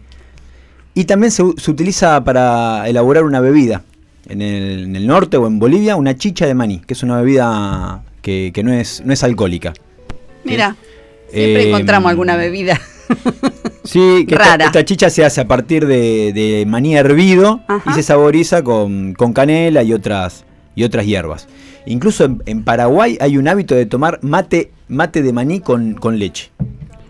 [SPEAKER 5] Y también se, se utiliza para elaborar una bebida. En el, en el norte o en Bolivia, una chicha de maní, que es una bebida que, que no, es, no es alcohólica.
[SPEAKER 3] Mira, siempre
[SPEAKER 5] Eh,
[SPEAKER 3] encontramos alguna bebida.
[SPEAKER 5] Sí, que esta-
[SPEAKER 3] Rara.
[SPEAKER 5] Esta, chicha se hace a partir de, de maní hervido
[SPEAKER 3] Ajá.
[SPEAKER 5] y se saboriza con, con canela y otras, y otras hierbas. Incluso en, en Paraguay hay un hábito de tomar mate, mate de maní con, con leche.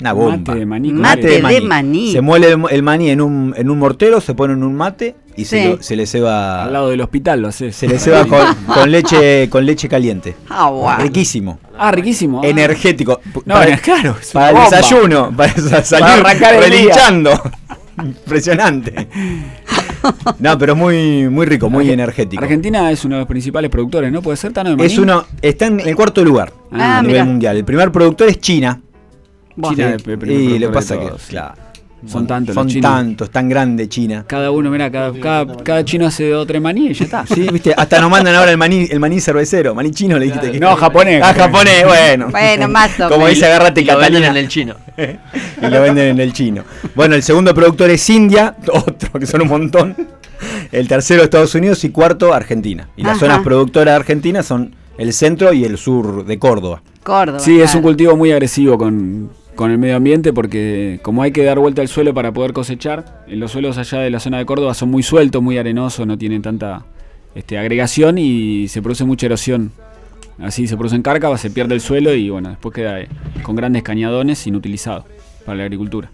[SPEAKER 5] Una bomba.
[SPEAKER 4] Mate de maní con
[SPEAKER 3] Mate de maní.
[SPEAKER 5] Se muele el, el maní en un, en un mortero, se pone en un mate y se, lo- se le ceba,
[SPEAKER 4] Al lado del hospital lo haces.
[SPEAKER 5] se le ceba con, con leche, con leche caliente.
[SPEAKER 3] Ah, guau.
[SPEAKER 5] Riquísimo.
[SPEAKER 4] Ah, riquísimo. ah.
[SPEAKER 5] Energético.
[SPEAKER 4] No,
[SPEAKER 5] para,
[SPEAKER 4] claro. es
[SPEAKER 5] para el
[SPEAKER 4] bomba.
[SPEAKER 5] desayuno, para sa- salir
[SPEAKER 4] arrancar el día.
[SPEAKER 5] relinchando. Impresionante. No, pero es muy, muy rico, muy
[SPEAKER 4] Arge-
[SPEAKER 5] energético.
[SPEAKER 4] Argentina es uno de los principales productores, ¿no? ¿Puede ser maní?
[SPEAKER 5] Es uno, está en el cuarto lugar
[SPEAKER 3] Ah,
[SPEAKER 5] a nivel
[SPEAKER 3] mira.
[SPEAKER 5] mundial. El primer productor es China.
[SPEAKER 4] China
[SPEAKER 5] Sí,
[SPEAKER 4] es el primer
[SPEAKER 5] y le
[SPEAKER 4] de
[SPEAKER 5] pasa que, claro,
[SPEAKER 4] Son tantos
[SPEAKER 5] son
[SPEAKER 4] los chinos.
[SPEAKER 5] tantos, tan grande China.
[SPEAKER 4] Cada uno, mira, cada, cada, cada chino hace dos o tres maní y ya está.
[SPEAKER 5] Sí, viste, hasta nos mandan ahora el maní, el maní cervecero, maní chino le dijiste que
[SPEAKER 4] No, japonés.
[SPEAKER 5] Ah, japonés, bueno.
[SPEAKER 3] Bueno, más
[SPEAKER 5] Como dice Agarrate
[SPEAKER 9] Y lo venden
[SPEAKER 5] Catalina.
[SPEAKER 9] en el chino.
[SPEAKER 5] y lo venden en el chino. Bueno, el segundo productor es India, otro que son un montón. El tercero Estados Unidos y cuarto Argentina. Y las
[SPEAKER 3] Ajá.
[SPEAKER 5] zonas productoras de Argentina son el centro y el sur de Córdoba.
[SPEAKER 3] Córdoba.
[SPEAKER 4] Sí, es un cultivo muy agresivo con, con el medio ambiente porque como hay que dar vuelta al suelo para poder cosechar, en los suelos allá de la zona de Córdoba son muy sueltos, muy arenosos, no tienen tanta este, agregación y se produce mucha erosión. Así se producen cárcavas, se pierde el suelo y bueno, después queda eh, con grandes cañadones inutilizado para la agricultura.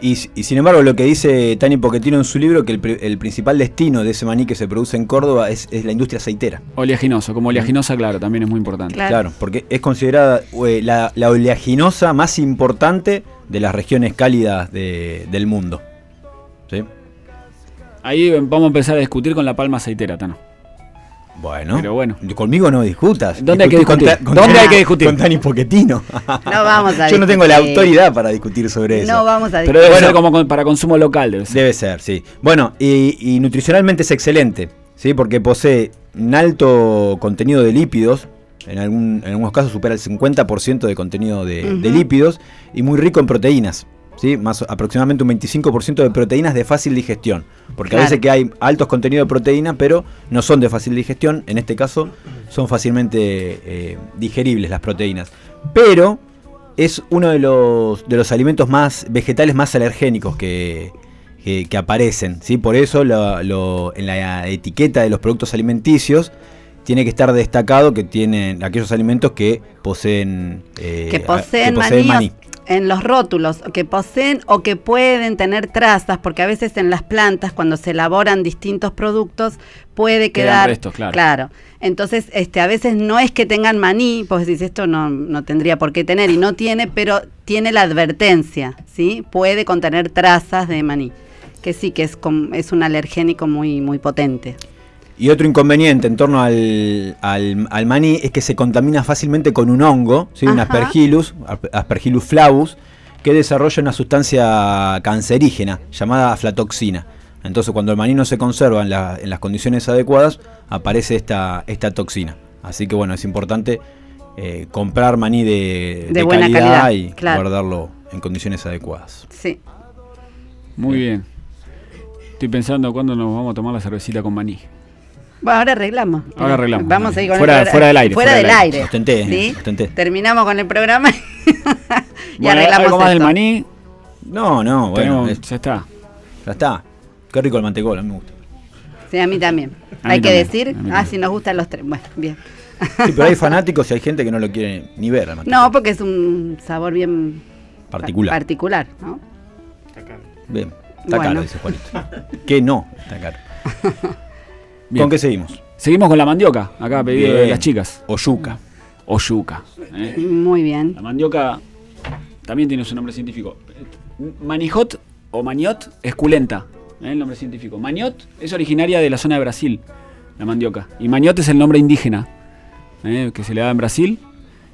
[SPEAKER 5] Y, y sin embargo, lo que dice Tani Pochettino en su libro, que el, pri- el principal destino de ese maní que se produce en Córdoba es, es la industria aceitera.
[SPEAKER 4] Oleaginoso, como oleaginosa, claro, también es muy importante.
[SPEAKER 3] Claro.
[SPEAKER 5] Claro, porque es considerada eh, la, la oleaginosa más importante de las regiones cálidas de- del mundo. ¿Sí?
[SPEAKER 4] Ahí vamos a empezar a discutir con la palma aceitera, Tano.
[SPEAKER 5] Bueno,
[SPEAKER 4] Pero bueno.
[SPEAKER 5] conmigo no discutas.
[SPEAKER 4] ¿Dónde hay que discutir?
[SPEAKER 5] con
[SPEAKER 4] ¿Dónde hay que discutir?
[SPEAKER 5] Con Tani Pochettino.
[SPEAKER 3] No vamos a
[SPEAKER 5] Yo no tengo la
[SPEAKER 3] discutir.
[SPEAKER 5] autoridad para discutir sobre eso.
[SPEAKER 3] No vamos a
[SPEAKER 4] Pero debe
[SPEAKER 5] Bueno.
[SPEAKER 4] ser como con- para consumo local, debe ser.
[SPEAKER 5] Debe ser, sí. Bueno, y, y nutricionalmente es excelente, ¿sí? Porque posee un alto contenido de lípidos, en, algún- en algunos casos supera el 50% de contenido de, lípidos, y muy rico en proteínas, ¿sí? Más aproximadamente un 25% de proteínas de fácil digestión. Porque a veces que hay altos contenidos de proteína, pero no son de fácil digestión, en este caso son fácilmente eh, digeribles las proteínas. Pero es uno de los, de los alimentos más vegetales más alergénicos que, que, que aparecen. ¿sí? Por eso lo- lo- en la etiqueta de los productos alimenticios tiene que estar destacado que tienen aquellos alimentos que poseen, eh,
[SPEAKER 3] que poseen, maní, en los rótulos, que poseen o que pueden tener trazas, porque a veces en las plantas, cuando se elaboran distintos productos, puede quedar.
[SPEAKER 4] restos, claro.
[SPEAKER 3] Entonces, este, a veces no es que tengan maní, pues decís, esto no, no tendría por qué tener, y no tiene, pero tiene la advertencia, ¿sí? Puede contener trazas de maní. Que sí, que es, com- es un alergénico muy, muy potente.
[SPEAKER 5] Y otro inconveniente en torno al, al- al maní es que se contamina fácilmente con un hongo, ¿sí? un aspergillus, asp- aspergillus flavus, que desarrolla una sustancia cancerígena llamada aflatoxina. Entonces cuando el maní no se conserva en, la- en las condiciones adecuadas, aparece esta, esta toxina. Así que bueno, es importante eh, comprar maní de,
[SPEAKER 3] De buena calidad,
[SPEAKER 5] y
[SPEAKER 3] claro.
[SPEAKER 5] guardarlo en condiciones adecuadas.
[SPEAKER 3] Sí.
[SPEAKER 4] Muy bien. Estoy pensando cuándo nos vamos a tomar la cervecita con maní.
[SPEAKER 3] Bueno, ahora arreglamos.
[SPEAKER 4] Ahora arreglamos.
[SPEAKER 3] Vamos a ir con
[SPEAKER 4] Fuera-
[SPEAKER 3] el
[SPEAKER 4] fuera del aire,
[SPEAKER 3] Fuera,
[SPEAKER 4] fuera
[SPEAKER 3] del
[SPEAKER 4] del
[SPEAKER 3] aire.
[SPEAKER 5] Ostenté,
[SPEAKER 3] ¿sí?
[SPEAKER 5] ostenté.
[SPEAKER 3] Terminamos con el programa y
[SPEAKER 4] Bueno,
[SPEAKER 3] arreglamos
[SPEAKER 4] algo más del maní.
[SPEAKER 5] No, no, bueno,
[SPEAKER 4] tenemos-
[SPEAKER 5] es-
[SPEAKER 4] ya está.
[SPEAKER 5] ya está. Qué rico el mantecol, a mí me gusta.
[SPEAKER 3] Sí, a mí también.
[SPEAKER 4] A mí
[SPEAKER 3] Hay que
[SPEAKER 4] también,
[SPEAKER 3] decir, ah,
[SPEAKER 4] también.
[SPEAKER 3] si nos gustan los tres. Bueno, bien.
[SPEAKER 5] Sí, pero hay fanáticos y hay gente que no lo quiere ni ver al.
[SPEAKER 3] No, porque es un sabor bien
[SPEAKER 5] Particular.
[SPEAKER 3] particular, ¿no?
[SPEAKER 5] Bien. Está
[SPEAKER 3] Bueno.
[SPEAKER 5] caro, dice Juanito. que no, está caro.
[SPEAKER 4] Bien.
[SPEAKER 5] ¿Con qué seguimos?
[SPEAKER 4] Seguimos con la mandioca, acá pedido de las chicas.
[SPEAKER 5] O yuca.
[SPEAKER 4] O yuca. ¿eh?
[SPEAKER 3] Muy bien.
[SPEAKER 4] La mandioca también tiene su nombre científico. Manijot o maniot esculenta, ¿eh? el nombre científico. Maniot es originaria de la zona de Brasil, la mandioca. Y maniot es el nombre indígena ¿eh? que se le da en Brasil.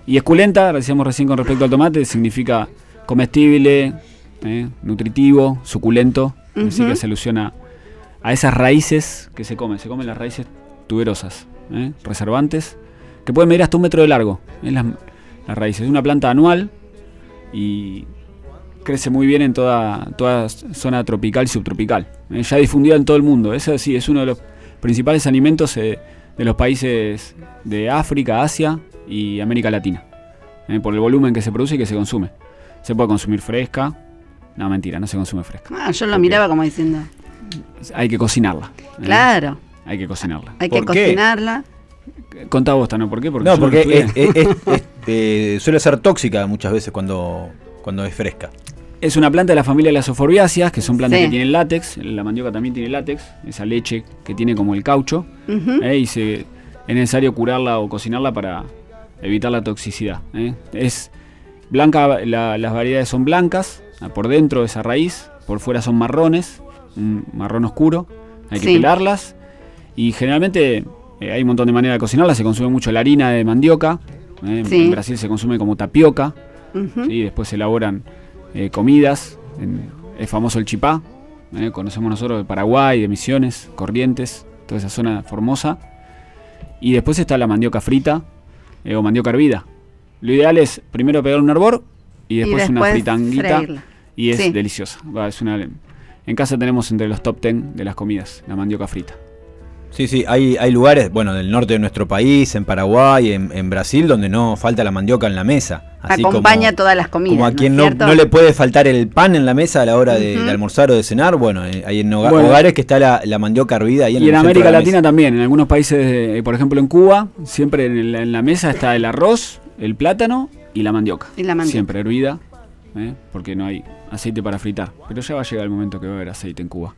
[SPEAKER 4] Y esculenta, decíamos recién con respecto al tomate, significa comestible, ¿eh? nutritivo, suculento. Así que se alusiona a esas raíces que se comen. Se comen las raíces tuberosas, ¿eh? reservantes, que pueden medir hasta un metro de largo. ¿eh? Las, las raíces. Es una planta anual y crece muy bien en toda, toda zona tropical y subtropical. ¿eh? Ya difundida en todo el mundo. Eso sí, es uno de los principales alimentos eh, de los países de África, Asia y América Latina. Por el volumen que se produce y que se consume. Se puede consumir fresca. No, mentira, no se consume fresca.
[SPEAKER 3] Ah, yo lo miraba como diciendo,
[SPEAKER 4] Hay que cocinarla. ¿eh?
[SPEAKER 3] claro,
[SPEAKER 4] Hay que cocinarla.
[SPEAKER 3] hay que cocinarla.
[SPEAKER 4] Contá vos, Tano, ¿por qué?
[SPEAKER 5] no, porque
[SPEAKER 4] estudié.
[SPEAKER 5] es- es- es- es- eh, suele ser tóxica muchas veces cuando, cuando es fresca.
[SPEAKER 4] Es una planta de la familia de las euforbiáceas, que son plantas
[SPEAKER 3] Sí.
[SPEAKER 4] que tienen látex. La mandioca también tiene látex, esa leche que tiene como el caucho. ¿eh? Y se, es necesario curarla o cocinarla para evitar la toxicidad. ¿eh? Es blanca, la- las variedades son blancas, por dentro de esa raíz, por fuera son marrones, un marrón oscuro. Hay que
[SPEAKER 3] Sí.
[SPEAKER 4] pelarlas. Y generalmente eh, hay un montón de maneras de cocinarlas. Se consume mucho la harina de mandioca. ¿eh? En-
[SPEAKER 3] Sí.
[SPEAKER 4] En Brasil se consume como tapioca.
[SPEAKER 3] Ujú.
[SPEAKER 4] ¿sí? Después se elaboran eh, comidas. en- es famoso el chipá. Conocemos nosotros de Paraguay, de Misiones, Corrientes, toda esa zona formosa. Y después está la mandioca frita o mandioca hervida. Lo ideal es primero pegar un hervor y después, una
[SPEAKER 3] después
[SPEAKER 4] fritanguita.
[SPEAKER 3] freírla.
[SPEAKER 4] Y es
[SPEAKER 3] Sí.
[SPEAKER 4] deliciosa. Es una, en casa tenemos entre los top 10 de las comidas, la mandioca frita.
[SPEAKER 5] Sí, sí, hay, hay lugares, bueno, del norte de nuestro país, en Paraguay, en, en Brasil, donde no falta la mandioca en la mesa. Así
[SPEAKER 3] Acompaña
[SPEAKER 5] como,
[SPEAKER 3] todas las comidas.
[SPEAKER 5] como a
[SPEAKER 3] ¿no
[SPEAKER 5] quien no, no le puede faltar el pan en la mesa a la hora de, de almorzar o de cenar, bueno, eh, hay en
[SPEAKER 4] Bueno.
[SPEAKER 5] hogares que está la, la mandioca hervida ahí en
[SPEAKER 4] Y en América
[SPEAKER 5] la
[SPEAKER 4] Latina
[SPEAKER 5] mesa.
[SPEAKER 4] también, en algunos países, eh, por ejemplo en Cuba, siempre en, el- en la mesa está el arroz, el plátano y la mandioca.
[SPEAKER 3] Y la mandioca.
[SPEAKER 4] Siempre hervida, ¿eh? porque no hay aceite para fritar. Pero ya va a llegar el momento que va a haber aceite en Cuba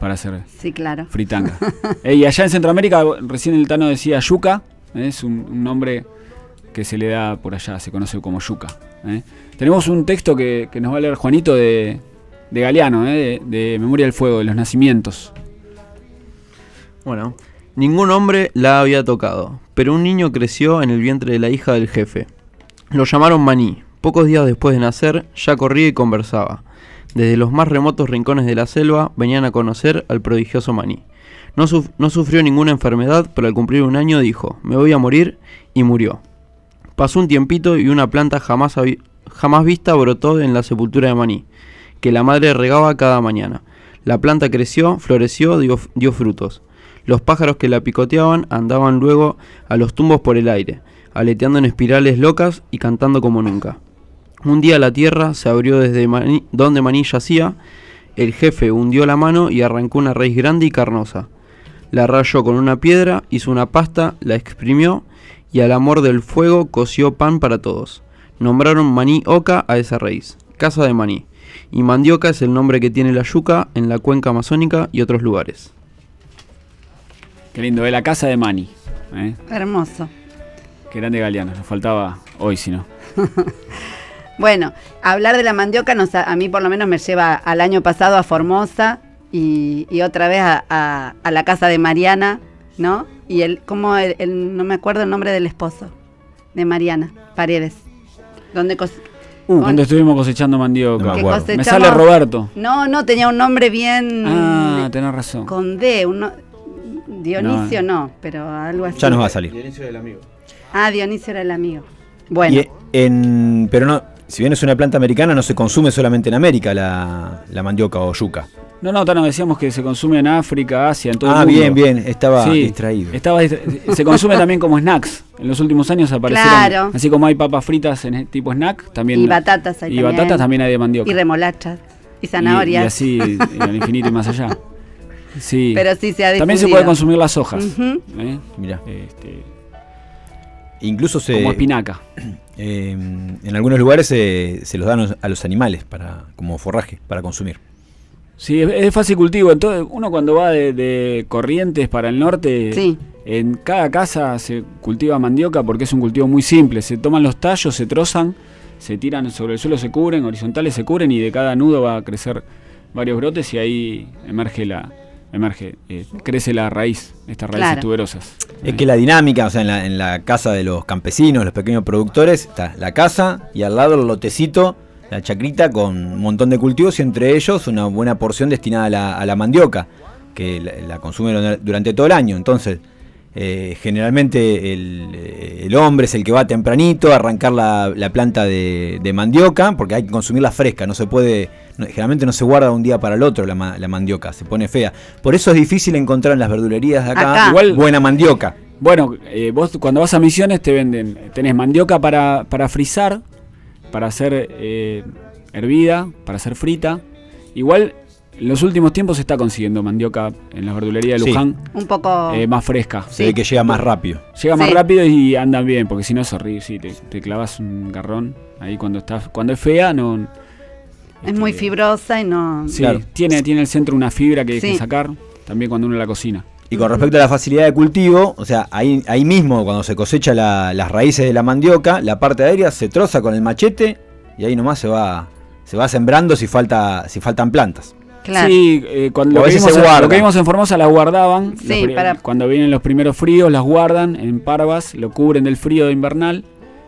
[SPEAKER 4] para hacer
[SPEAKER 3] Sí, claro.
[SPEAKER 4] fritanga. Eh, y allá en Centroamérica, recién el Tano decía yuca, ¿eh? es un, un nombre que se le da por allá, se conoce como yuca. ¿eh? Tenemos un texto que, que nos va a leer Juanito de, de Galeano, ¿eh? de, de Memoria del Fuego, de los nacimientos.
[SPEAKER 11] Bueno, ningún hombre la había tocado, pero un niño creció en el vientre de la hija del jefe. Lo llamaron Maní. Pocos días después de nacer, ya corría y conversaba. Desde los más remotos rincones de la selva venían a conocer al prodigioso Maní. No, suf- no sufrió ninguna enfermedad, pero al cumplir un año dijo, me voy a morir, y murió. Pasó un tiempito y una planta jamás, jamás vista brotó en la sepultura de Maní, que la madre regaba cada mañana. La planta creció, floreció, dio frutos. Los pájaros que la picoteaban andaban luego a los tumbos por el aire, aleteando en espirales locas y cantando como nunca. Un día la tierra se abrió desde Maní- donde Maní yacía, el jefe hundió la mano y arrancó una raíz grande y carnosa. La rayó con una piedra, hizo una pasta, la exprimió y al amor del fuego coció pan para todos. Nombraron Maní Oca a esa raíz, casa de Maní. Y mandioca es el nombre que tiene la yuca en la cuenca amazónica y otros lugares.
[SPEAKER 4] Qué lindo, de la casa de Mani. ¿eh?
[SPEAKER 3] Hermoso.
[SPEAKER 4] Qué grande Galeano, nos faltaba hoy si no.
[SPEAKER 3] Bueno, hablar de la mandioca nos, a, a mí por lo menos me lleva al año pasado a Formosa y, y otra vez a, a- a la casa de Mariana, ¿no? Y el, como el, el- no me acuerdo el nombre del esposo de Mariana, Paredes. Donde cos-
[SPEAKER 4] Uh,
[SPEAKER 3] con-
[SPEAKER 4] cuando estuvimos cosechando mandioca.
[SPEAKER 5] No me
[SPEAKER 4] sale Roberto.
[SPEAKER 3] No, no, tenía un nombre bien
[SPEAKER 4] Ah, tenés razón.
[SPEAKER 3] con D, uno, Dionisio no, pero algo así.
[SPEAKER 5] Ya nos va a salir.
[SPEAKER 3] Ah, Dionisio era el amigo. Bueno,
[SPEAKER 5] Y en, pero no, si bien es una planta americana, no se consume solamente en América la, la mandioca o yuca.
[SPEAKER 4] No, no, Tano, decíamos que se consume en África, Asia, en todo
[SPEAKER 5] Ah,
[SPEAKER 4] el mundo.
[SPEAKER 5] bien, bien, estaba
[SPEAKER 4] Sí,
[SPEAKER 5] distraído.
[SPEAKER 4] Estaba distra- se consume también como snacks. En los últimos años aparecieron.
[SPEAKER 3] Claro.
[SPEAKER 4] Así como hay papas fritas en tipo snack, también.
[SPEAKER 3] y batatas hay
[SPEAKER 4] y
[SPEAKER 3] también.
[SPEAKER 4] batatas también hay de mandioca.
[SPEAKER 3] Y remolachas. Y zanahorias.
[SPEAKER 4] Y, así y al infinito y más allá. Sí.
[SPEAKER 3] Pero sí se ha
[SPEAKER 4] también se puede consumir las hojas. ¿eh?
[SPEAKER 5] Mira,
[SPEAKER 4] Este,
[SPEAKER 5] incluso se,
[SPEAKER 4] como espinaca.
[SPEAKER 5] eh, en algunos lugares se, se los dan a los- animales para como forraje para consumir.
[SPEAKER 4] Sí, es, es de fácil cultivo. Entonces, uno cuando va de, de Corrientes para el norte,
[SPEAKER 3] Sí.
[SPEAKER 4] en cada casa se cultiva mandioca porque es un cultivo muy simple. Se toman los tallos, se trozan, se tiran sobre el suelo, se cubren, horizontales se cubren y de cada nudo va a crecer varios brotes y ahí emerge la emerge eh, crece la raíz, estas raíces
[SPEAKER 3] Claro.
[SPEAKER 4] tuberosas.
[SPEAKER 5] Es que la dinámica, o sea, en la, en la casa de los campesinos, los pequeños productores, está la casa y al lado el lotecito, la chacrita con un montón de cultivos y entre ellos una buena porción destinada a la, a la mandioca, que la, la consumen durante todo el año. Entonces, eh, generalmente el, eh, el hombre es el que va tempranito a arrancar la, la planta de, de mandioca, porque hay que consumirla fresca, no se puede, no- generalmente no se guarda de un día para el otro la, ma- la mandioca, se pone fea. Por eso es difícil encontrar en las verdulerías de acá,
[SPEAKER 3] Acá.
[SPEAKER 4] Igual-
[SPEAKER 5] buena mandioca.
[SPEAKER 4] Bueno, eh, vos cuando vas a Misiones te venden, tenés mandioca para, para frizar, para hacer eh, hervida, para hacer frita. Igual en los últimos tiempos se está consiguiendo mandioca en la verdulería de
[SPEAKER 5] Sí.
[SPEAKER 4] Luján
[SPEAKER 3] Un poco.
[SPEAKER 4] eh, más fresca.
[SPEAKER 5] Se ve que llega más rápido.
[SPEAKER 4] Llega más
[SPEAKER 3] Sí.
[SPEAKER 4] rápido y andan bien, porque si no es horrible, sí, te, te clavas un garrón ahí cuando estás, cuando es fea no.
[SPEAKER 3] es muy fibrosa y no.
[SPEAKER 4] Sí,
[SPEAKER 5] Claro.
[SPEAKER 4] tiene, tiene el centro una fibra que hay
[SPEAKER 3] Sí.
[SPEAKER 4] que sacar, también cuando uno la cocina.
[SPEAKER 5] Y con respecto a la facilidad de cultivo, o sea, ahí, ahí mismo cuando se cosecha la- las raíces de la mandioca, la parte aérea se troza con el machete y ahí nomás se va, se va sembrando si falta, si faltan plantas.
[SPEAKER 3] Claro.
[SPEAKER 4] Sí, eh, cuando lo que, vimos, en-
[SPEAKER 5] guarda.
[SPEAKER 4] lo que vimos en Formosa las guardaban.
[SPEAKER 3] Sí, para-
[SPEAKER 4] Cuando vienen los primeros fríos, las guardan en parvas, lo cubren del frío de invernal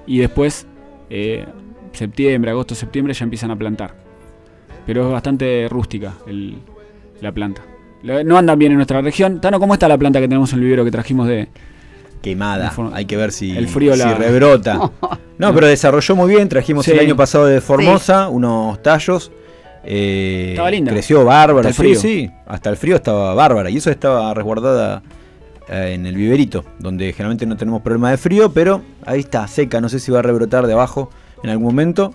[SPEAKER 4] y después, eh, septiembre, agosto, septiembre, ya empiezan a plantar. Pero es bastante rústica el- la planta. La- No andan bien en nuestra región. Tano, ¿cómo está la planta que tenemos en el vivero que trajimos de,
[SPEAKER 5] Quemada, hay que ver si,
[SPEAKER 4] el frío
[SPEAKER 5] si
[SPEAKER 4] la-
[SPEAKER 5] rebrota. No, pero desarrolló muy bien, trajimos
[SPEAKER 4] Sí.
[SPEAKER 5] el año pasado de Formosa unos tallos. Eh,
[SPEAKER 4] Estaba linda.
[SPEAKER 5] Creció bárbara,
[SPEAKER 4] Hasta el
[SPEAKER 5] sí,
[SPEAKER 4] frío.
[SPEAKER 5] sí, hasta el frío estaba bárbara. Y eso estaba resguardada eh, en el viverito, donde generalmente no tenemos problema de frío, pero ahí está, seca, no sé si va a rebrotar de abajo en algún momento.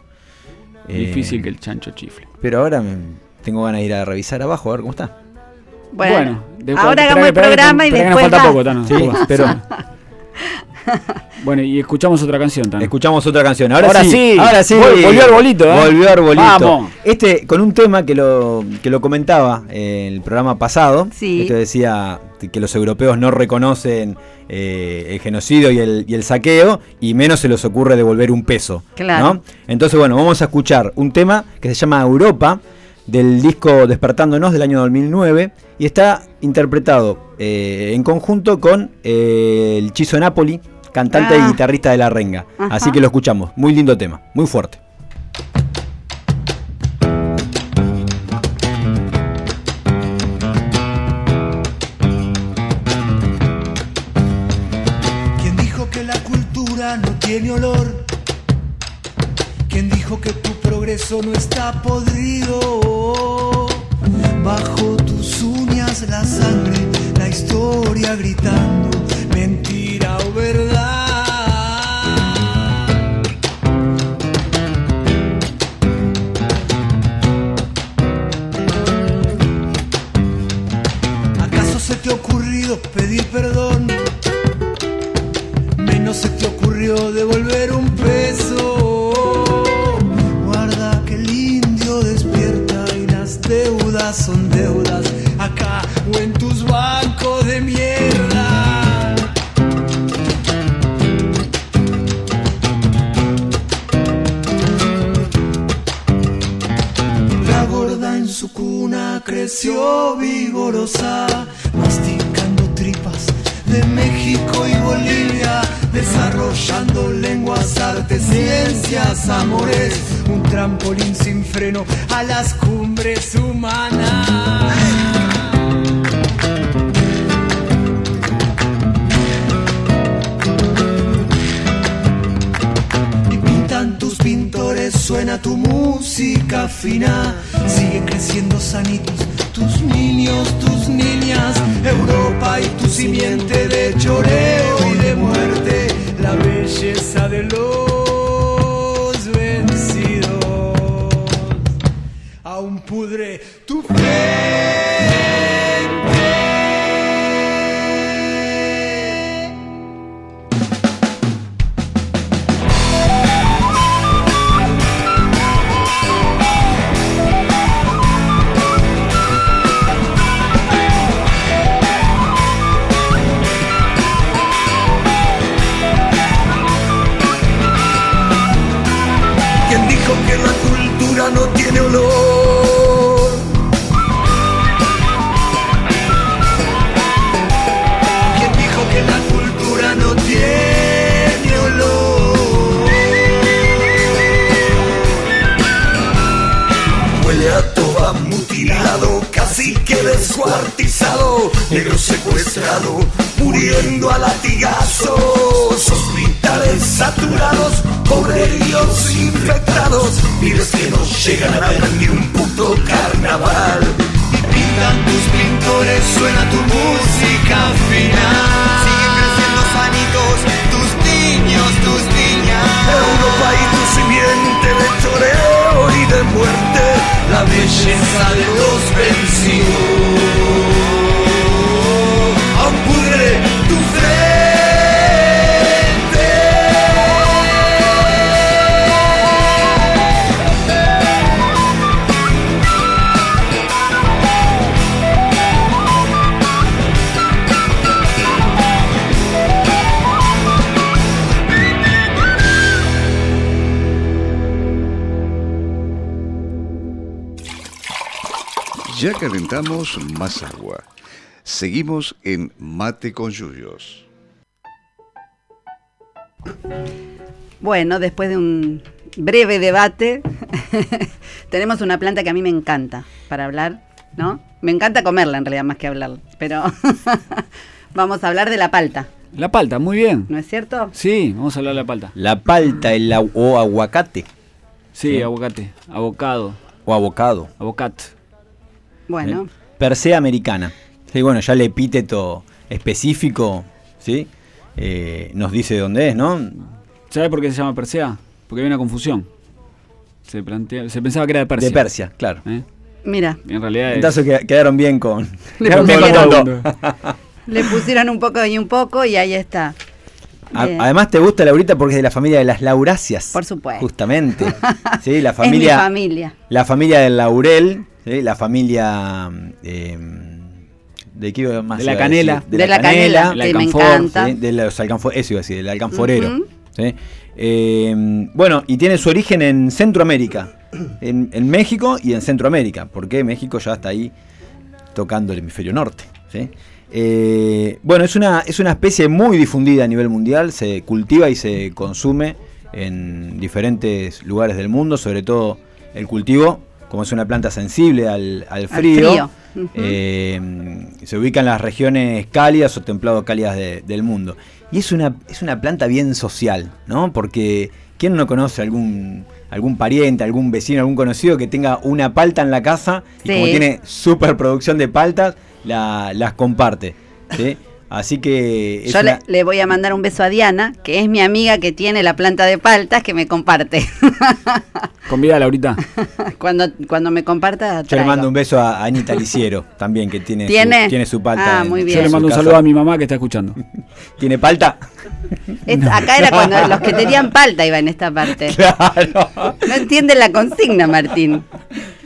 [SPEAKER 5] Eh,
[SPEAKER 4] Difícil que el chancho chifle.
[SPEAKER 5] Pero ahora me- tengo ganas de ir a revisar abajo a ver cómo está.
[SPEAKER 3] Bueno,
[SPEAKER 4] de-
[SPEAKER 3] ahora hagamos el
[SPEAKER 4] que-
[SPEAKER 3] programa y
[SPEAKER 4] que
[SPEAKER 3] después.
[SPEAKER 4] nos falta
[SPEAKER 3] va.
[SPEAKER 4] poco, Tano.
[SPEAKER 5] Sí,
[SPEAKER 4] Poco.
[SPEAKER 5] pero
[SPEAKER 4] Bueno, y escuchamos otra canción, Tano.
[SPEAKER 5] escuchamos otra canción. Ahora,
[SPEAKER 4] Ahora
[SPEAKER 5] sí,
[SPEAKER 4] sí,
[SPEAKER 5] ahora sí.
[SPEAKER 4] vol- volvió Arbolito, ¿eh?
[SPEAKER 5] Volvió Arbolito.
[SPEAKER 4] Vamos.
[SPEAKER 5] Este, con un tema que lo, que lo comentaba en el programa pasado.
[SPEAKER 3] Sí.
[SPEAKER 5] Esto decía que los europeos no reconocen eh, el genocidio y el, y el saqueo, y menos se les ocurre devolver un peso.
[SPEAKER 3] Claro.
[SPEAKER 5] ¿no? Entonces, bueno, vamos a escuchar un tema que se llama Europa, del disco Despertándonos del año 2009, y está interpretado eh, en conjunto con eh, el Chizo Napoli, cantante
[SPEAKER 3] Ah.
[SPEAKER 5] y guitarrista de La Renga.
[SPEAKER 3] Ajá.
[SPEAKER 5] Así que lo escuchamos. Muy lindo tema, muy fuerte.
[SPEAKER 2] ¿Quién dijo que la cultura no tiene olor? ¿Quién dijo que tu progreso no está podrido? Bajo tus uñas la sangre, la historia gritando, pedir perdón? Menos se te ocurrió devolver un peso. Guarda que el indio despierta y las deudas son deudas amores, un trampolín sin freno a las cumbres humanas. pintan tus pintores, suena tu música fina, siguen creciendo sanitos tus niños, tus niñas, Europa y tu simiente de choreo y de muerte, la belleza de los tu frente. Y pintan tus pintores, suena tu música final. Siguen creciendo sanitos, tus niños, tus niñas. Europa y tu simiente de choreo y de muerte, la belleza de los vencidos.
[SPEAKER 1] Ya calentamos más agua. Seguimos en Mate con Yuyos.
[SPEAKER 3] Bueno, después de un breve debate, tenemos una planta que a mí me encanta para hablar, ¿no? Me encanta comerla en realidad más que hablar, pero vamos a hablar de la palta,
[SPEAKER 4] La palta, muy bien.
[SPEAKER 3] ¿no es cierto?
[SPEAKER 4] Sí, vamos a hablar de la palta.
[SPEAKER 5] La palta el agu- o aguacate
[SPEAKER 4] Sí, aguacate, abocado,
[SPEAKER 5] o abocado.
[SPEAKER 4] abocat.
[SPEAKER 3] Bueno,
[SPEAKER 5] Per se americana. Sí, bueno, ya el epíteto específico, ¿sí? Eh, nos dice dónde es, ¿no?
[SPEAKER 4] ¿Sabe por qué se llama Persea? Porque había una confusión. Se, plantea, se pensaba que era de Persia.
[SPEAKER 5] De Persia, claro.
[SPEAKER 4] ¿eh?
[SPEAKER 3] mira,
[SPEAKER 4] En realidad es...
[SPEAKER 5] Entonces que- quedaron bien con.
[SPEAKER 3] Le
[SPEAKER 5] quedaron bien con
[SPEAKER 3] pusieron-
[SPEAKER 5] todo.
[SPEAKER 3] le pusieron un poco y un poco y ahí está.
[SPEAKER 5] A-. Además te gusta Laurita porque es de la familia de las lauráceas.
[SPEAKER 3] Por supuesto.
[SPEAKER 5] Justamente. Sí, la
[SPEAKER 3] Es
[SPEAKER 5] familia.
[SPEAKER 3] mi familia.
[SPEAKER 5] La familia del laurel, ¿sí? la familia. eh, ¿De qué iba más
[SPEAKER 4] De la canela.
[SPEAKER 3] De la canela, me encanta.
[SPEAKER 5] ¿sí? De los alcanfor- eso iba a decir, del alcanforero. Eh, bueno, y tiene su origen en Centroamérica, en, en México y en Centroamérica, porque México ya está ahí tocando el hemisferio norte. ¿sí? Eh, bueno, es una, es una especie muy difundida a nivel mundial, se cultiva y se consume en diferentes lugares del mundo, sobre todo el cultivo, como es una planta sensible al, al frío, eh, se ubica en las regiones cálidas o templado cálidas de- del mundo. Y es una, es una planta bien social, ¿no? Porque ¿quién no conoce algún, algún pariente, algún vecino, algún conocido que tenga una palta en la casa y
[SPEAKER 3] Sí.
[SPEAKER 5] como tiene superproducción de paltas, la- las comparte, ¿sí? Así que
[SPEAKER 3] Yo
[SPEAKER 5] una-
[SPEAKER 3] le, le voy a mandar un beso a Diana, que es mi amiga que tiene la planta de paltas que me comparte.
[SPEAKER 4] Convídala ahorita.
[SPEAKER 3] cuando, cuando me comparta,
[SPEAKER 5] yo le
[SPEAKER 3] traigo.
[SPEAKER 5] mando un beso a Anita Liciero también, que tiene,
[SPEAKER 3] ¿Tiene?
[SPEAKER 5] Su, tiene su palta.
[SPEAKER 3] Ah,
[SPEAKER 5] en-
[SPEAKER 3] muy
[SPEAKER 5] en
[SPEAKER 3] bien.
[SPEAKER 4] Yo le mando un saludo a mi mamá que está escuchando.
[SPEAKER 5] ¿Tiene palta?
[SPEAKER 3] Es- acá era cuando los que tenían palta iban en esta parte.
[SPEAKER 5] Claro.
[SPEAKER 3] No entienden la consigna, Martín.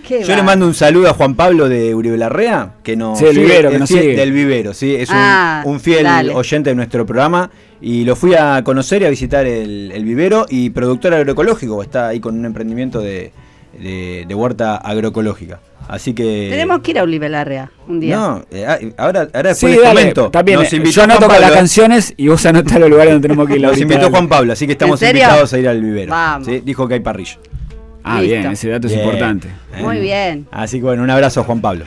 [SPEAKER 3] Qué
[SPEAKER 5] Yo le mando un saludo a Juan Pablo de Uribe Larrea, que nos
[SPEAKER 4] Sí, del
[SPEAKER 5] sigue-
[SPEAKER 4] vivero, que
[SPEAKER 5] el
[SPEAKER 4] nos
[SPEAKER 5] fiel-
[SPEAKER 4] sigue.
[SPEAKER 5] Del vivero, sí, es un,
[SPEAKER 3] Ah,
[SPEAKER 5] un fiel
[SPEAKER 3] dale.
[SPEAKER 5] oyente de nuestro programa. Y lo fui a conocer y a visitar el, el vivero y productor agroecológico, está ahí con un emprendimiento de, de- de huerta agroecológica. Así que.
[SPEAKER 3] Tenemos que ir a Oliver Larrea un día.
[SPEAKER 5] No, eh, ah, ahora, ahora
[SPEAKER 4] Sí, dale,
[SPEAKER 5] comento.
[SPEAKER 4] también.
[SPEAKER 5] Nos
[SPEAKER 4] eh,
[SPEAKER 5] invitó
[SPEAKER 4] Yo anoto con las
[SPEAKER 5] ¿eh?
[SPEAKER 4] canciones y vos anotás los lugares donde tenemos que ir.
[SPEAKER 5] Nos invitó. Juan Pablo, así que estamos invitados a ir al vivero.
[SPEAKER 3] Vamos.
[SPEAKER 5] ¿sí? Dijo que hay parrilla.
[SPEAKER 4] Ah,
[SPEAKER 3] Listo.
[SPEAKER 4] bien, ese dato es importante.
[SPEAKER 3] Muy bien.
[SPEAKER 5] Así que bueno, un abrazo a Juan Pablo.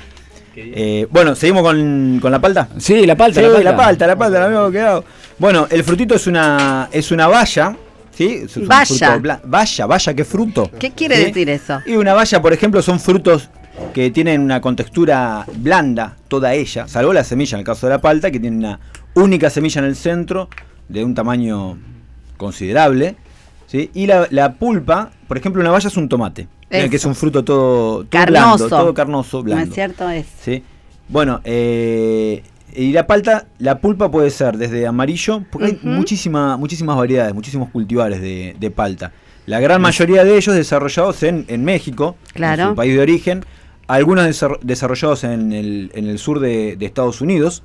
[SPEAKER 5] Eh, bueno, ¿seguimos con, con la palta?
[SPEAKER 4] Sí, la palta,
[SPEAKER 5] Sí,
[SPEAKER 4] la palta.
[SPEAKER 5] la palta, la palta, la habíamos quedado. Bueno, el frutito es una es una valla, ¿sí? Es un
[SPEAKER 3] Valla.
[SPEAKER 5] Valla, valla, ¿qué fruto?
[SPEAKER 3] ¿Qué quiere
[SPEAKER 5] ¿Sí?
[SPEAKER 3] decir eso?
[SPEAKER 5] Y una valla, por ejemplo, son frutos que tienen una contextura blanda, toda ella, salvo la semilla en el caso de la palta, que tiene una única semilla en el centro, de un tamaño considerable, ¿sí? Y la, la pulpa, por ejemplo, una valla es un tomate, que es un fruto todo, todo
[SPEAKER 3] Carnoso.
[SPEAKER 5] blando, todo carnoso,
[SPEAKER 3] ¿No
[SPEAKER 5] blando.
[SPEAKER 3] es cierto? Es.
[SPEAKER 5] ¿sí? Bueno, eh, y la palta, la pulpa puede ser desde amarillo, porque hay muchísima, muchísimas variedades, muchísimos cultivares de, de palta. La gran mayoría de ellos desarrollados en, en México,
[SPEAKER 3] Claro.
[SPEAKER 5] en su país de origen, algunos desar- desarrollados en el, en el sur de, de Estados Unidos.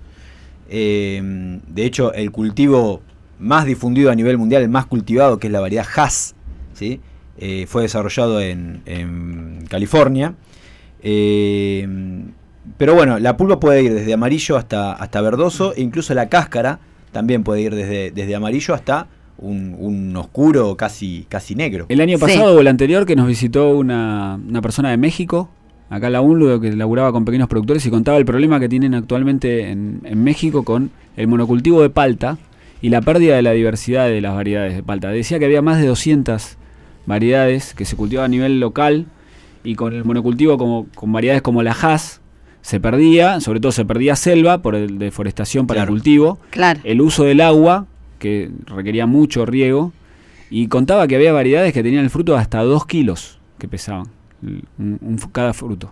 [SPEAKER 5] Eh, de hecho, el cultivo más difundido a nivel mundial, el más cultivado, que es la variedad Hass, ¿sí? Eh, fue desarrollado en, en California. Eh, pero bueno, la pulpa puede ir desde amarillo hasta, hasta verdoso, e incluso la cáscara también puede ir desde, desde amarillo hasta un, un oscuro casi, casi negro.
[SPEAKER 4] El año
[SPEAKER 3] Sí.
[SPEAKER 4] pasado o el anterior que nos visitó una, una persona de México, acá la UNLU, que laburaba con pequeños productores y contaba el problema que tienen actualmente en, en México con el monocultivo de palta y la pérdida de la diversidad de las variedades de palta. Decía que había más de 200 variedades que se cultivaban a nivel local y con el monocultivo como, con variedades como la Hass se perdía, sobre todo se perdía selva por el deforestación para
[SPEAKER 5] Claro.
[SPEAKER 4] el cultivo
[SPEAKER 3] Claro.
[SPEAKER 4] el uso del agua, que requería mucho riego, y contaba que había variedades que tenían el fruto hasta 2 kilos que pesaban un- un cada fruto.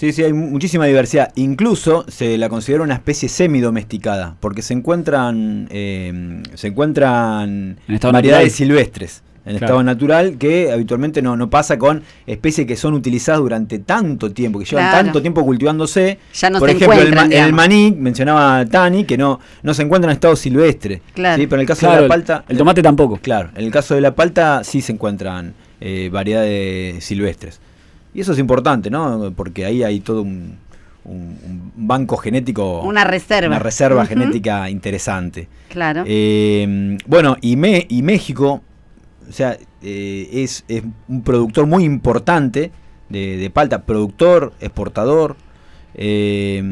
[SPEAKER 5] Sí, sí, hay mu- muchísima diversidad. Incluso se la considera una especie semidomesticada, porque se encuentran, eh, se encuentran
[SPEAKER 4] En estado
[SPEAKER 5] variedades
[SPEAKER 4] natural.
[SPEAKER 5] silvestres en
[SPEAKER 4] Claro.
[SPEAKER 5] estado natural que habitualmente no, no pasa con especies que son utilizadas durante tanto tiempo, que llevan
[SPEAKER 3] Claro.
[SPEAKER 5] tanto tiempo cultivándose.
[SPEAKER 3] Ya no
[SPEAKER 5] Por
[SPEAKER 3] se
[SPEAKER 5] ejemplo, el, ma- el maní, mencionaba Tani, que no, no se encuentra en estado silvestre.
[SPEAKER 3] Claro.
[SPEAKER 5] ¿sí? Pero en el caso
[SPEAKER 4] Claro,
[SPEAKER 5] de la palta...
[SPEAKER 4] el tomate tampoco.
[SPEAKER 5] Claro, en el caso de la palta sí se encuentran eh, variedades silvestres. Y eso es importante, ¿no? Porque ahí hay todo un, un- un banco genético.
[SPEAKER 3] Una reserva.
[SPEAKER 5] Una reserva genética interesante.
[SPEAKER 3] Claro.
[SPEAKER 5] Eh, bueno, y, Me- y México, o sea, eh, es, es un productor muy importante de, de palta, productor, exportador. eh,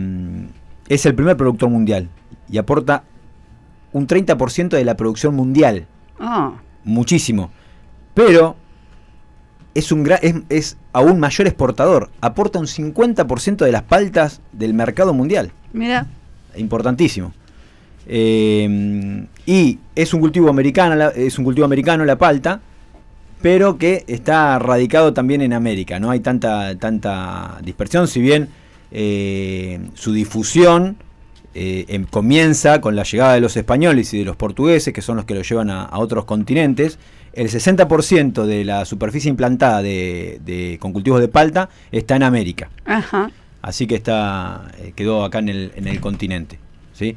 [SPEAKER 5] es el primer productor mundial y aporta un 30% de la producción mundial,
[SPEAKER 3] Oh,
[SPEAKER 5] muchísimo. Pero es, un gra- es, es aún mayor exportador, aporta un 50% de las paltas del mercado mundial
[SPEAKER 3] mira.
[SPEAKER 5] importantísimo. Eh, y es un cultivo americano, es un cultivo americano la palta, pero que está radicado también en América. No hay tanta tanta dispersión, si bien eh, su difusión eh, em- comienza con la llegada de los españoles y de los portugueses, que son los que lo llevan a, a otros continentes. El 60% de la superficie implantada de, de- con cultivos de palta está en América.
[SPEAKER 3] Ajá.
[SPEAKER 5] Así que está eh, quedó acá en el, en el continente. ¿sí?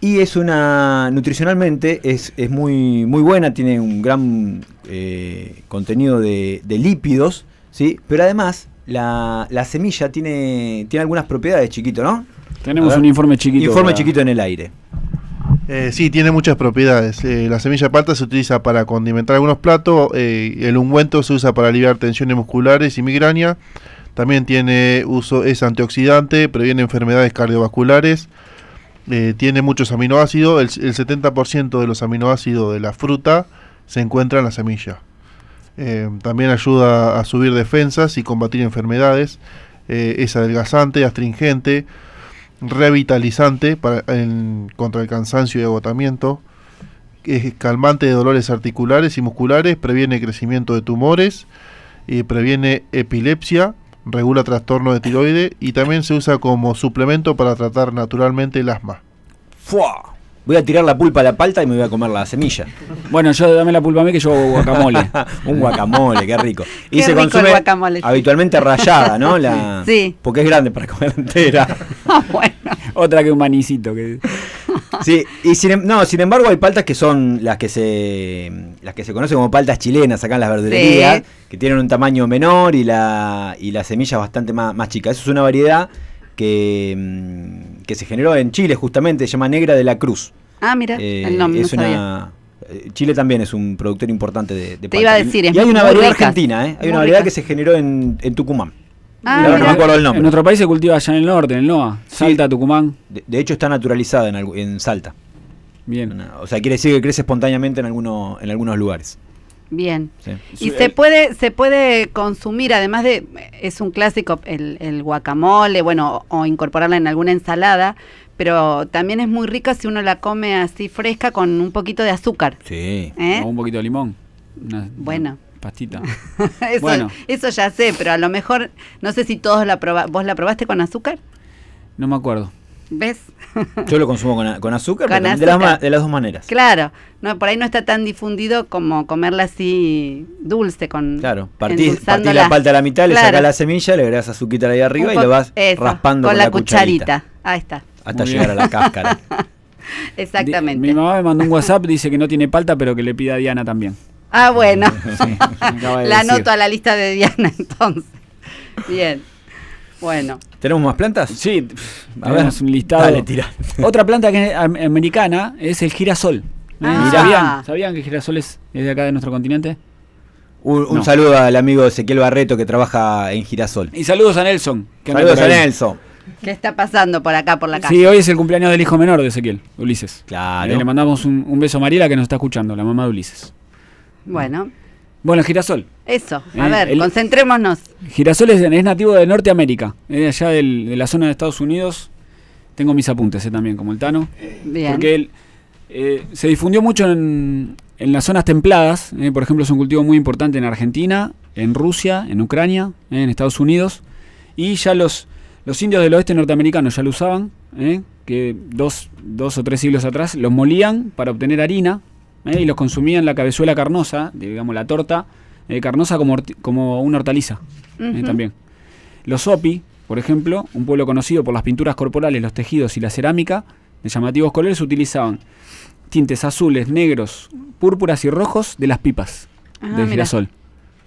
[SPEAKER 5] Y es una. nutricionalmente es, es muy, muy buena, tiene un gran eh, contenido de, de lípidos, ¿sí? pero además la, la semilla tiene, tiene algunas propiedades, chiquito, ¿no?
[SPEAKER 4] Tenemos
[SPEAKER 5] ver.
[SPEAKER 4] un informe chiquito.
[SPEAKER 5] Informe
[SPEAKER 4] para-
[SPEAKER 5] chiquito en el aire.
[SPEAKER 12] Eh, sí, tiene muchas propiedades. Eh, la semilla de palta se utiliza para condimentar algunos platos. eh, el ungüento se usa para aliviar tensiones musculares y migraña. También tiene uso, es antioxidante, previene enfermedades cardiovasculares. eh, tiene muchos aminoácidos. El, el 70% de los aminoácidos de la fruta se encuentra en la semilla. También ayuda a subir defensas y combatir enfermedades. Es adelgazante, astringente, revitalizante para, contra el cansancio y agotamiento. Es calmante de dolores articulares y musculares, previene crecimiento de tumores, y previene epilepsia, regula trastorno de tiroide y también se usa como suplemento para tratar naturalmente el asma.
[SPEAKER 5] ¡Fua! Voy a tirar la pulpa a la palta y me voy a comer la semilla.
[SPEAKER 4] Bueno, yo dame la pulpa a mí que yo hago guacamole.
[SPEAKER 5] un guacamole, qué rico. Y
[SPEAKER 3] Qué
[SPEAKER 5] se
[SPEAKER 3] rico el
[SPEAKER 5] consume
[SPEAKER 3] guacamole,
[SPEAKER 5] habitualmente rayada, ¿no? La,
[SPEAKER 3] Sí.
[SPEAKER 5] Porque es grande para comer entera.
[SPEAKER 4] Otra que un manicito. Que...
[SPEAKER 5] Sí, y sin, em- no, sin embargo hay paltas que son las que se las que se conocen como paltas chilenas acá en las verdulerías,
[SPEAKER 3] Sí.
[SPEAKER 5] que tienen un tamaño menor y la y la semilla bastante más, más chica. Eso es una variedad que, mm, que se generó en Chile justamente, se llama Negra de la Cruz.
[SPEAKER 3] Ah, mira,
[SPEAKER 5] Eh,
[SPEAKER 3] el nombre
[SPEAKER 5] es
[SPEAKER 3] no sabía.
[SPEAKER 5] una eh, Chile también es un productor importante de, de
[SPEAKER 3] Te iba a decir,
[SPEAKER 5] y
[SPEAKER 3] es
[SPEAKER 5] hay una variedad
[SPEAKER 3] ricas,
[SPEAKER 5] argentina, ¿eh? Hay
[SPEAKER 3] muy
[SPEAKER 5] una variedad
[SPEAKER 3] ricas.
[SPEAKER 5] que se generó en, en Tucumán.
[SPEAKER 3] Ah,
[SPEAKER 5] no
[SPEAKER 3] mira.
[SPEAKER 5] me acuerdo el nombre.
[SPEAKER 4] En nuestro país se cultiva allá en el norte, en el NOA. Salta, Tucumán.
[SPEAKER 5] De, de hecho está naturalizada en, en Salta.
[SPEAKER 4] Bien.
[SPEAKER 5] O sea, quiere decir que crece espontáneamente en, alguno, en algunos lugares.
[SPEAKER 3] Bien.
[SPEAKER 5] Sí.
[SPEAKER 3] Y se puede, se puede consumir, además de, es un clásico el, el guacamole, bueno, o, incorporarla en alguna ensalada, pero también es muy rica si uno la come así fresca con un poquito de azúcar.
[SPEAKER 5] Sí.
[SPEAKER 3] ¿Eh?
[SPEAKER 4] O un poquito de limón. Una,
[SPEAKER 3] Bueno.
[SPEAKER 4] una pastita.
[SPEAKER 3] eso,
[SPEAKER 4] Bueno.
[SPEAKER 3] eso ya sé, pero a lo mejor, no sé si todos la probaron. ¿Vos la probaste con azúcar?
[SPEAKER 4] No me acuerdo.
[SPEAKER 3] ¿Ves?
[SPEAKER 5] Yo lo consumo con, con azúcar,
[SPEAKER 3] Con
[SPEAKER 5] pero también de, las, de las dos maneras.
[SPEAKER 3] Claro, no, por ahí no está tan difundido como comerla así dulce con
[SPEAKER 5] Claro, partís, partís la palta a la mitad, le sacás la semilla, le agregás azúcar ahí arriba y lo vas
[SPEAKER 3] eso,
[SPEAKER 5] raspando
[SPEAKER 3] con
[SPEAKER 5] con,
[SPEAKER 3] la cucharita. Ahí está.
[SPEAKER 5] Hasta
[SPEAKER 4] Muy
[SPEAKER 5] llegar
[SPEAKER 4] bien.
[SPEAKER 5] a la cáscara.
[SPEAKER 3] Exactamente.
[SPEAKER 4] Mi mamá me mandó un WhatsApp, dice que no tiene palta, pero que le pida a Diana también.
[SPEAKER 3] Ah, bueno. la
[SPEAKER 4] decir.
[SPEAKER 3] anoto a la lista de Diana entonces. Bien. Bueno.
[SPEAKER 5] ¿Tenemos más plantas?
[SPEAKER 4] Sí,
[SPEAKER 5] A ver,
[SPEAKER 4] tenemos un listado.
[SPEAKER 5] dale, tira.
[SPEAKER 4] Otra planta que es am- americana es el girasol.
[SPEAKER 3] Ah.
[SPEAKER 4] ¿Sabían? ¿Sabían que el girasol es, es de acá de nuestro continente?
[SPEAKER 5] Un, un
[SPEAKER 4] No.
[SPEAKER 5] saludo al amigo Ezequiel Barreto que trabaja en Girasol.
[SPEAKER 4] Y saludos a Nelson. que
[SPEAKER 5] Saludos a. Nelson.
[SPEAKER 3] ¿Qué está pasando por acá, por la casa?
[SPEAKER 4] Sí, hoy es el cumpleaños del hijo menor de Ezequiel, Ulises.
[SPEAKER 5] Claro.
[SPEAKER 4] Eh, le mandamos un, un beso a Mariela que nos está escuchando, la mamá de Ulises.
[SPEAKER 3] Bueno,
[SPEAKER 4] Bueno, el girasol.
[SPEAKER 3] eso. A
[SPEAKER 4] Eh,
[SPEAKER 3] ver,
[SPEAKER 4] el-
[SPEAKER 3] concentrémonos.
[SPEAKER 4] Girasol es, es nativo de Norteamérica, de allá del- de la zona de Estados Unidos. Tengo mis apuntes eh, también, como el Tano.
[SPEAKER 3] Bien.
[SPEAKER 4] Porque él, eh, se difundió mucho en, en las zonas templadas. eh, por ejemplo, es un cultivo muy importante en Argentina, en Rusia, en Ucrania, eh, en Estados Unidos. Y ya los, los indios del oeste norteamericano ya lo usaban, eh, que dos, dos o tres siglos atrás los molían para obtener harina eh, y los consumían la cabezuela carnosa, digamos la torta eh, carnosa como, como una hortaliza eh, también. Los Opi, por ejemplo, un pueblo conocido por las pinturas corporales, los tejidos y la cerámica, de llamativos colores, utilizaban tintes azules, negros, púrpuras y rojos de las pipas
[SPEAKER 3] Ah,
[SPEAKER 4] del
[SPEAKER 3] mira.
[SPEAKER 4] girasol.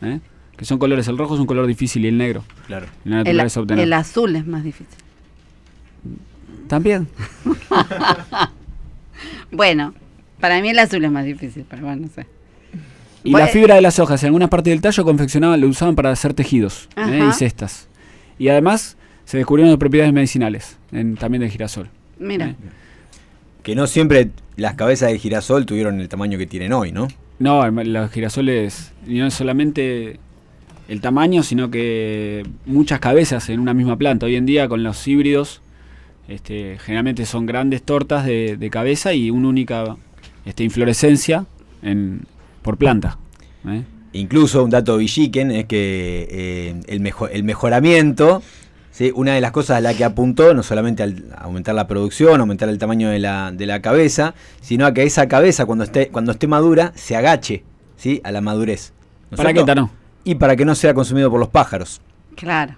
[SPEAKER 4] ¿eh? que son colores. El rojo es un color difícil y el negro.
[SPEAKER 5] Claro.
[SPEAKER 4] En la
[SPEAKER 3] El,
[SPEAKER 4] naturaleza obtener.
[SPEAKER 3] el azul es más difícil.
[SPEAKER 4] También.
[SPEAKER 3] Bueno, para mí el azul es más difícil, pero bueno, no sé.
[SPEAKER 4] Y
[SPEAKER 3] Bueno.
[SPEAKER 4] la fibra de las hojas, en algunas partes del tallo confeccionaban, lo usaban para hacer tejidos ¿eh? Y cestas. Y además se descubrieron las propiedades medicinales en- también del girasol.
[SPEAKER 3] Mira,
[SPEAKER 4] ¿eh?
[SPEAKER 5] Que no siempre las cabezas del girasol tuvieron el tamaño que tienen hoy, ¿no?
[SPEAKER 4] No, el- los girasoles, y no es solamente el tamaño, sino que muchas cabezas en una misma planta. Hoy en día con los híbridos, este, generalmente son grandes tortas de, de cabeza y una única este, inflorescencia en, por planta. ¿eh?
[SPEAKER 5] Incluso un dato villiquen es que eh, el, mejo- el mejoramiento, ¿sí? una de las cosas a la que apuntó, no solamente al aumentar la producción, aumentar el tamaño de la, de la cabeza, sino a que esa cabeza cuando esté, cuando esté madura se agache ¿sí? a la madurez. ¿no
[SPEAKER 4] ¿Para qué? Tano?
[SPEAKER 5] Y para que no sea consumido por los pájaros.
[SPEAKER 3] claro,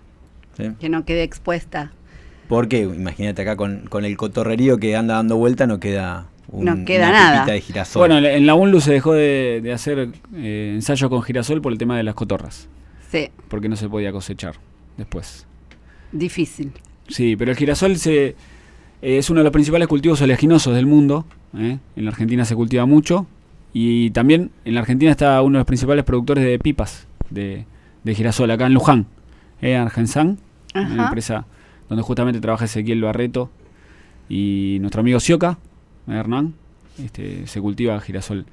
[SPEAKER 5] ¿sí?
[SPEAKER 3] que no quede expuesta.
[SPEAKER 5] Porque imagínate acá con, con el cotorrerío que anda dando vuelta no queda, un-
[SPEAKER 3] No queda
[SPEAKER 5] una
[SPEAKER 3] nada.
[SPEAKER 5] de girasol.
[SPEAKER 4] Bueno, en- en la UNLU se dejó de, de hacer eh, ensayos con girasol por el tema de las cotorras,
[SPEAKER 3] Sí,
[SPEAKER 4] porque no se podía cosechar después.
[SPEAKER 3] difícil.
[SPEAKER 4] Sí, pero el girasol se, eh, es uno de los principales cultivos oleaginosos del mundo. ¿eh? En la Argentina se cultiva mucho. Y también en la Argentina está uno de los principales productores de pipas de, de girasol, acá en Luján, ¿eh? Argensan, una empresa donde justamente trabaja Ezequiel Barreto y nuestro amigo Sioca. Hernán, este, se cultiva girasol.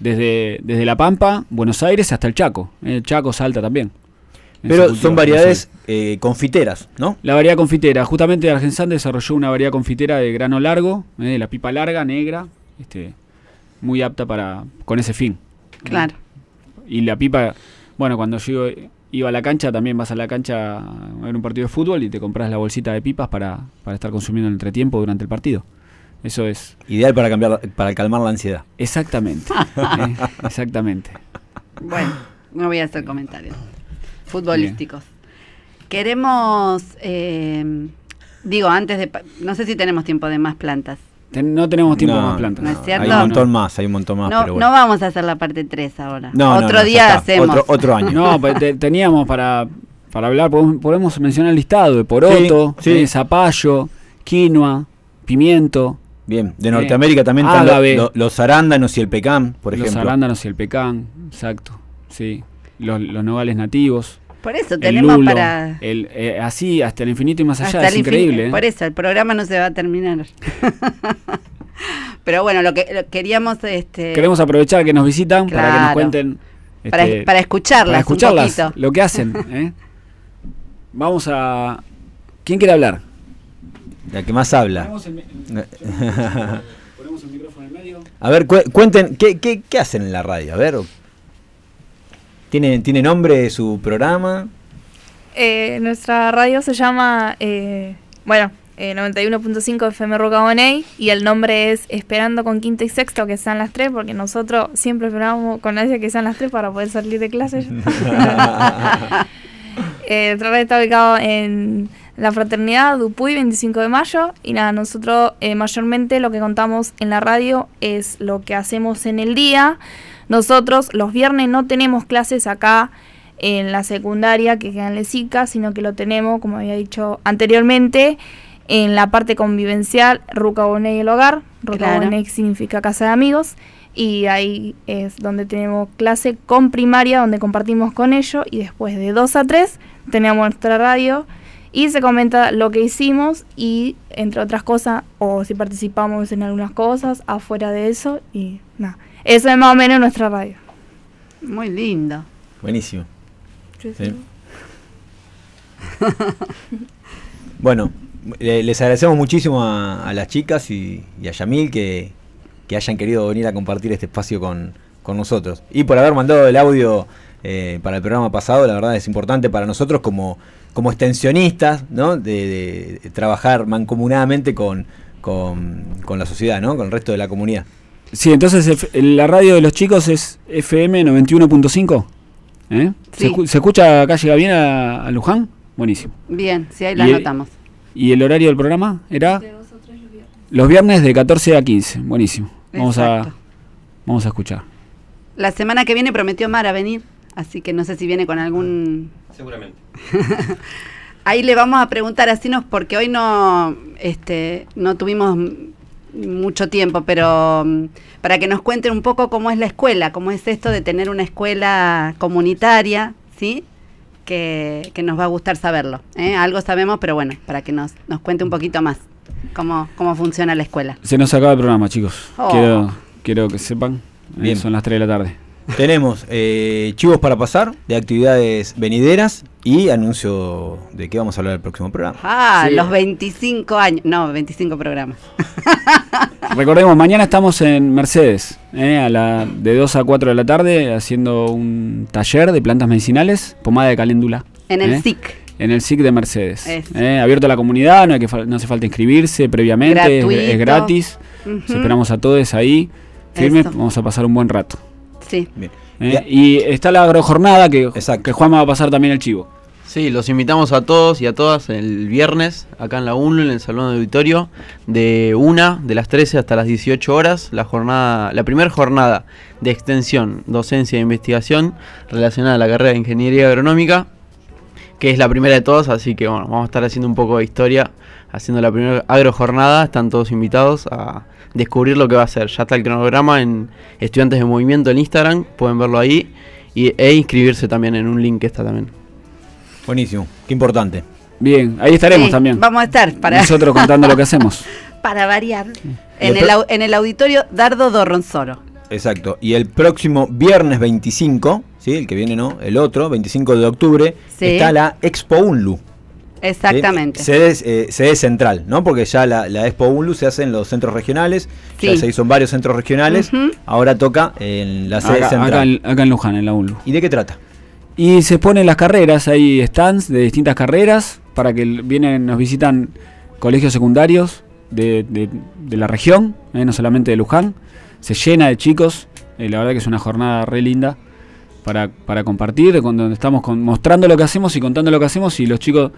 [SPEAKER 4] Desde, desde La Pampa, Buenos Aires hasta el Chaco. ¿eh? El Chaco, Salta también. ¿eh?
[SPEAKER 5] Pero son variedades eh, confiteras, ¿no?
[SPEAKER 4] La variedad confitera. Justamente Argensan desarrolló una variedad confitera de grano largo, eh, la pipa larga, negra, este, muy apta para con ese fin.
[SPEAKER 3] Claro.
[SPEAKER 4] Y la pipa, bueno, cuando yo iba a la cancha, también vas a la cancha a ver un partido de fútbol y te compras la bolsita de pipas para, para estar consumiendo en el entretiempo durante el partido. Eso es
[SPEAKER 5] Ideal para, cambiar, para calmar la ansiedad.
[SPEAKER 4] exactamente. eh, exactamente.
[SPEAKER 3] Bueno, no voy a hacer comentarios futbolísticos. Queremos, eh, digo, antes de, no sé si tenemos tiempo de más plantas.
[SPEAKER 4] Ten- no tenemos tiempo
[SPEAKER 5] No,
[SPEAKER 4] para más plantas.
[SPEAKER 3] ¿No es cierto?
[SPEAKER 5] Hay un montón más, hay un montón más.
[SPEAKER 3] No,
[SPEAKER 5] pero bueno.
[SPEAKER 3] no vamos a hacer la parte 3 ahora.
[SPEAKER 5] No, no,
[SPEAKER 3] Otro día hacemos.
[SPEAKER 5] Otro, otro año.
[SPEAKER 4] No, pues te- teníamos para, para hablar, podemos, podemos mencionar el listado de poroto,
[SPEAKER 5] Sí, sí.
[SPEAKER 4] eh, zapallo, quinoa, pimiento,
[SPEAKER 5] Bien, de Norteamérica también están
[SPEAKER 4] ágave.
[SPEAKER 5] lo- lo- los arándanos y el pecan, por
[SPEAKER 4] los
[SPEAKER 5] ejemplo.
[SPEAKER 4] arándanos y el pecan, exacto, sí, los, los nogales nativos,
[SPEAKER 3] Por eso
[SPEAKER 4] el
[SPEAKER 3] tenemos
[SPEAKER 4] lulo,
[SPEAKER 3] para...
[SPEAKER 4] el, eh, así hasta el infinito y más allá,
[SPEAKER 3] hasta
[SPEAKER 4] es increíble. ¿eh?
[SPEAKER 3] Por eso, el programa no se va a terminar. Pero bueno, lo que lo queríamos... Este,
[SPEAKER 4] Queremos aprovechar que nos visitan para que nos cuenten...
[SPEAKER 3] para,
[SPEAKER 4] este,
[SPEAKER 3] para escucharlas,
[SPEAKER 4] para escucharlas,
[SPEAKER 3] un poquito.
[SPEAKER 4] lo que hacen. ¿eh? Vamos a... ¿Quién quiere hablar?
[SPEAKER 5] La que más habla.
[SPEAKER 4] Ponemos el, ponemos el micrófono en medio.
[SPEAKER 5] A ver, cu- cuenten, ¿qué, qué, qué hacen en la radio? A ver. ¿Tiene, ¿Tiene nombre su programa?
[SPEAKER 7] Eh, nuestra radio se llama, eh, bueno, eh, 91.5 FM Rocamoney y el nombre es Esperando con quinto y sexto que sean las tres porque nosotros siempre esperamos con ansia que sean las tres para poder salir de clase. eh, nuestra radio está ubicado en la Fraternidad Dupuy 25 de mayo y nada, nosotros eh, mayormente lo que contamos en la radio es lo que hacemos en el día. Nosotros los viernes no tenemos clases acá en la secundaria que queda en Lesica, sino que lo tenemos, como había dicho anteriormente, en la parte convivencial, Ruca Bonet y el hogar. Ruca
[SPEAKER 3] Claro.
[SPEAKER 7] Bonet significa casa de amigos. Y ahí es donde tenemos clase con primaria, donde compartimos con ellos. Y después de 2 a 3 tenemos nuestra radio y se comenta lo que hicimos y entre otras cosas, o si participamos en algunas cosas, afuera de eso. Y nada, eso es más o menos nuestra radio.
[SPEAKER 3] Muy lindo.
[SPEAKER 5] Buenísimo. Sí. Bueno, le- les agradecemos muchísimo a, a las chicas y, y a Yamil que, que hayan querido venir a compartir este espacio con, con nosotros. Y por haber mandado el audio eh, para el programa pasado, la verdad es importante para nosotros como, como extensionistas, ¿no? De, de- de trabajar mancomunadamente con, con, con la sociedad, ¿no? Con el resto de la comunidad.
[SPEAKER 4] Sí, entonces la radio de los chicos es FM 91.5. ¿Eh? ¿Se,
[SPEAKER 3] Sí.
[SPEAKER 4] escu- se escucha acá, llega bien a, a Luján? Buenísimo.
[SPEAKER 3] Bien, sí, ahí la
[SPEAKER 4] Y el-
[SPEAKER 3] anotamos.
[SPEAKER 4] ¿Y el horario del programa era? Los viernes de 14 a 15. Buenísimo. Vamos a, vamos a escuchar.
[SPEAKER 3] La semana que viene prometió Mara venir. Así que no sé si viene con algún...
[SPEAKER 9] Seguramente.
[SPEAKER 3] Ahí le vamos a preguntar así nos porque hoy no, este, no tuvimos mucho tiempo, pero mm, para que nos cuente un poco cómo es la escuela, cómo es esto de tener una escuela comunitaria, ¿sí? Que, que nos va a gustar saberlo. ¿eh? Algo sabemos, pero bueno, para que nos, nos cuente un poquito más cómo, cómo funciona la escuela.
[SPEAKER 4] Se nos acaba el programa, chicos.
[SPEAKER 3] Oh.
[SPEAKER 4] Quiero, quiero que sepan. eh,
[SPEAKER 5] Bien.
[SPEAKER 4] son las 3 de la tarde.
[SPEAKER 5] Tenemos eh, chivos para pasar de actividades venideras y anuncio de qué vamos a hablar el próximo programa.
[SPEAKER 3] Ah,
[SPEAKER 4] Sí.
[SPEAKER 3] los 25 años, no, 25 programas.
[SPEAKER 4] Recordemos, mañana estamos en Mercedes, eh, a la, de 2 a 4 de la tarde, haciendo un taller de plantas medicinales, pomada de caléndula.
[SPEAKER 3] En el
[SPEAKER 4] eh,
[SPEAKER 3] SIC.
[SPEAKER 4] En el SIC de Mercedes. Eh, abierto a la comunidad, no, hay que, no hace falta inscribirse previamente, es- gratis. Los esperamos a todos ahí, firmes,
[SPEAKER 3] Eso.
[SPEAKER 4] vamos a pasar un buen rato.
[SPEAKER 3] Sí.
[SPEAKER 5] Bien.
[SPEAKER 4] eh. Y está la agrojornada que,
[SPEAKER 5] Exacto.
[SPEAKER 4] que Juan va a pasar también el chivo.
[SPEAKER 11] Sí, los invitamos a todos y a todas el viernes acá en la UNLU, en el salón de auditorio, de 1 de las 13 hasta las 18 horas, la jornada, la primera jornada de extensión, docencia e investigación relacionada a la carrera de ingeniería agronómica, que es la primera de todas, así que bueno, vamos a estar haciendo un poco de historia, haciendo la primera agrojornada, están todos invitados a descubrir lo que va a ser. Ya está el cronograma en Estudiantes de Movimiento en Instagram, pueden verlo ahí, y, e inscribirse también en un link que está también.
[SPEAKER 5] Buenísimo, qué importante.
[SPEAKER 4] Bien, ahí estaremos
[SPEAKER 3] Sí,
[SPEAKER 4] también.
[SPEAKER 3] Vamos a estar para,
[SPEAKER 4] Nosotros contando lo que hacemos.
[SPEAKER 3] para variar. En
[SPEAKER 5] el
[SPEAKER 3] en auditorio Dardo Dorronsoro.
[SPEAKER 5] Exacto. Y el próximo viernes 25, ¿sí? el que viene no, el otro, 25 de octubre,
[SPEAKER 3] Sí.
[SPEAKER 5] está la Expo UNLU.
[SPEAKER 3] Exactamente.
[SPEAKER 5] Sede, eh, sede central, ¿no? Porque ya la, la Expo UNLU se hace en los centros regionales, ya
[SPEAKER 3] Sí.
[SPEAKER 5] se hizo en varios centros regionales, ahora toca en la sede
[SPEAKER 4] Acá,
[SPEAKER 5] central.
[SPEAKER 4] acá en, acá en Luján, en la UNLU.
[SPEAKER 5] ¿Y de qué trata?
[SPEAKER 4] Y se exponen las carreras, hay stands de distintas carreras para que vienen, nos visitan colegios secundarios de, de- de la región, eh, no solamente de Luján. Se llena de chicos, eh, la verdad que es una jornada re linda para, para compartir, donde estamos con- mostrando lo que hacemos y contando lo que hacemos y los chicos,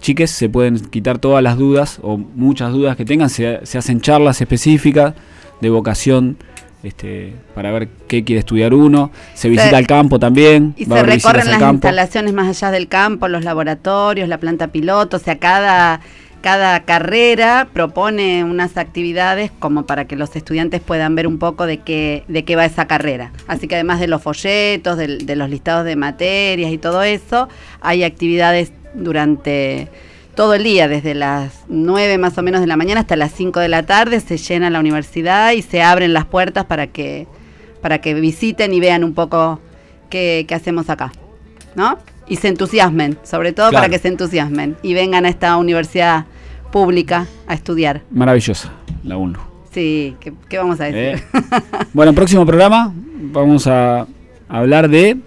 [SPEAKER 4] chiques se pueden quitar todas las dudas o muchas dudas que tengan, se, se hacen charlas específicas de vocación. Este, para ver qué quiere estudiar uno, se visita el campo también,
[SPEAKER 3] Y
[SPEAKER 4] va a
[SPEAKER 3] se
[SPEAKER 4] visitas
[SPEAKER 3] recorren las
[SPEAKER 4] campo.
[SPEAKER 3] instalaciones más allá del campo, los laboratorios, la planta piloto, o sea, cada, cada carrera propone unas actividades como para que los estudiantes puedan ver un poco de qué, de qué va esa carrera. Así que además de los folletos, del- de, los listados de materias y todo eso, hay actividades durante todo el día, desde las 9 más o menos de la mañana hasta las 5 de la tarde, se llena la universidad y se abren las puertas para que, para que visiten y vean un poco qué, qué hacemos acá, ¿no? Y se entusiasmen, sobre todo para que se entusiasmen y vengan a esta universidad pública a estudiar.
[SPEAKER 4] Maravillosa, la UNLU.
[SPEAKER 3] Sí, ¿qué, qué vamos a decir?
[SPEAKER 4] Eh. Bueno, próximo programa vamos a hablar de...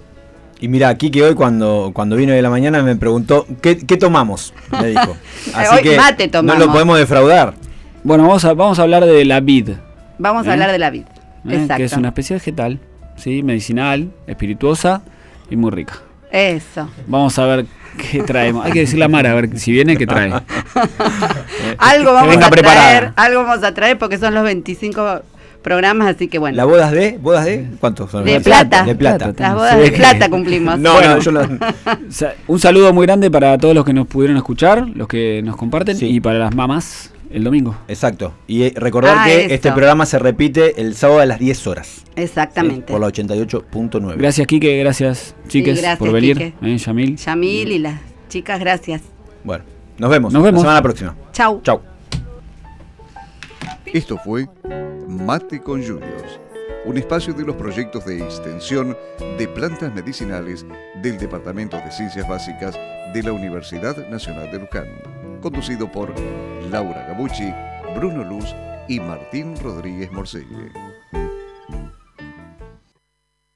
[SPEAKER 5] Y mira, aquí que hoy cuando, cuando vino de la mañana me preguntó, ¿qué, qué tomamos? Me dijo. Así
[SPEAKER 3] Hoy
[SPEAKER 5] que
[SPEAKER 3] mate
[SPEAKER 5] no
[SPEAKER 3] tomamos.
[SPEAKER 5] lo podemos defraudar.
[SPEAKER 4] Bueno, vamos a, vamos a hablar de la vid, ¿eh?
[SPEAKER 3] Vamos a
[SPEAKER 4] ¿Eh?
[SPEAKER 3] hablar de la vida. Exacto.
[SPEAKER 4] que es una especie vegetal, ¿sí? medicinal, espirituosa y muy rica.
[SPEAKER 3] Eso.
[SPEAKER 4] Vamos a ver qué traemos. Hay que decirle a Mara a ver si viene, qué trae.
[SPEAKER 3] Algo vamos
[SPEAKER 4] venga
[SPEAKER 3] a
[SPEAKER 4] preparada.
[SPEAKER 3] traer, algo vamos a traer porque son los 25 programas, así que bueno.
[SPEAKER 5] ¿La bodas de? ¿Bodas de? ¿Cuántos son?
[SPEAKER 3] De plata.
[SPEAKER 5] De plata.
[SPEAKER 3] Las bodas
[SPEAKER 4] Sí.
[SPEAKER 3] de plata cumplimos.
[SPEAKER 5] No,
[SPEAKER 4] Bueno.
[SPEAKER 5] no, yo lo-
[SPEAKER 4] Un saludo muy grande para todos los que nos pudieron escuchar, los que nos comparten,
[SPEAKER 5] Sí.
[SPEAKER 4] y para las mamás el domingo.
[SPEAKER 5] Exacto. Y eh, recordar
[SPEAKER 3] Ah,
[SPEAKER 5] que
[SPEAKER 3] eso.
[SPEAKER 5] este programa se repite el sábado a las 10 horas. ¿sí?
[SPEAKER 3] Exactamente.
[SPEAKER 5] Por la 88.9.
[SPEAKER 4] Gracias, Quique, gracias, chiques,
[SPEAKER 3] gracias,
[SPEAKER 4] por venir. Eh, Yamil.
[SPEAKER 3] Yamil y las chicas, gracias.
[SPEAKER 5] Bueno, nos vemos.
[SPEAKER 4] Nos vemos.
[SPEAKER 5] La semana próxima.
[SPEAKER 3] Chau.
[SPEAKER 5] Chau.
[SPEAKER 1] Esto fue Mate con Juniors, un espacio de los proyectos de extensión de plantas medicinales del Departamento de Ciencias Básicas de la Universidad Nacional de Luján, conducido por Laura Gabucci, Bruno Luz y Martín Rodríguez Morcelle.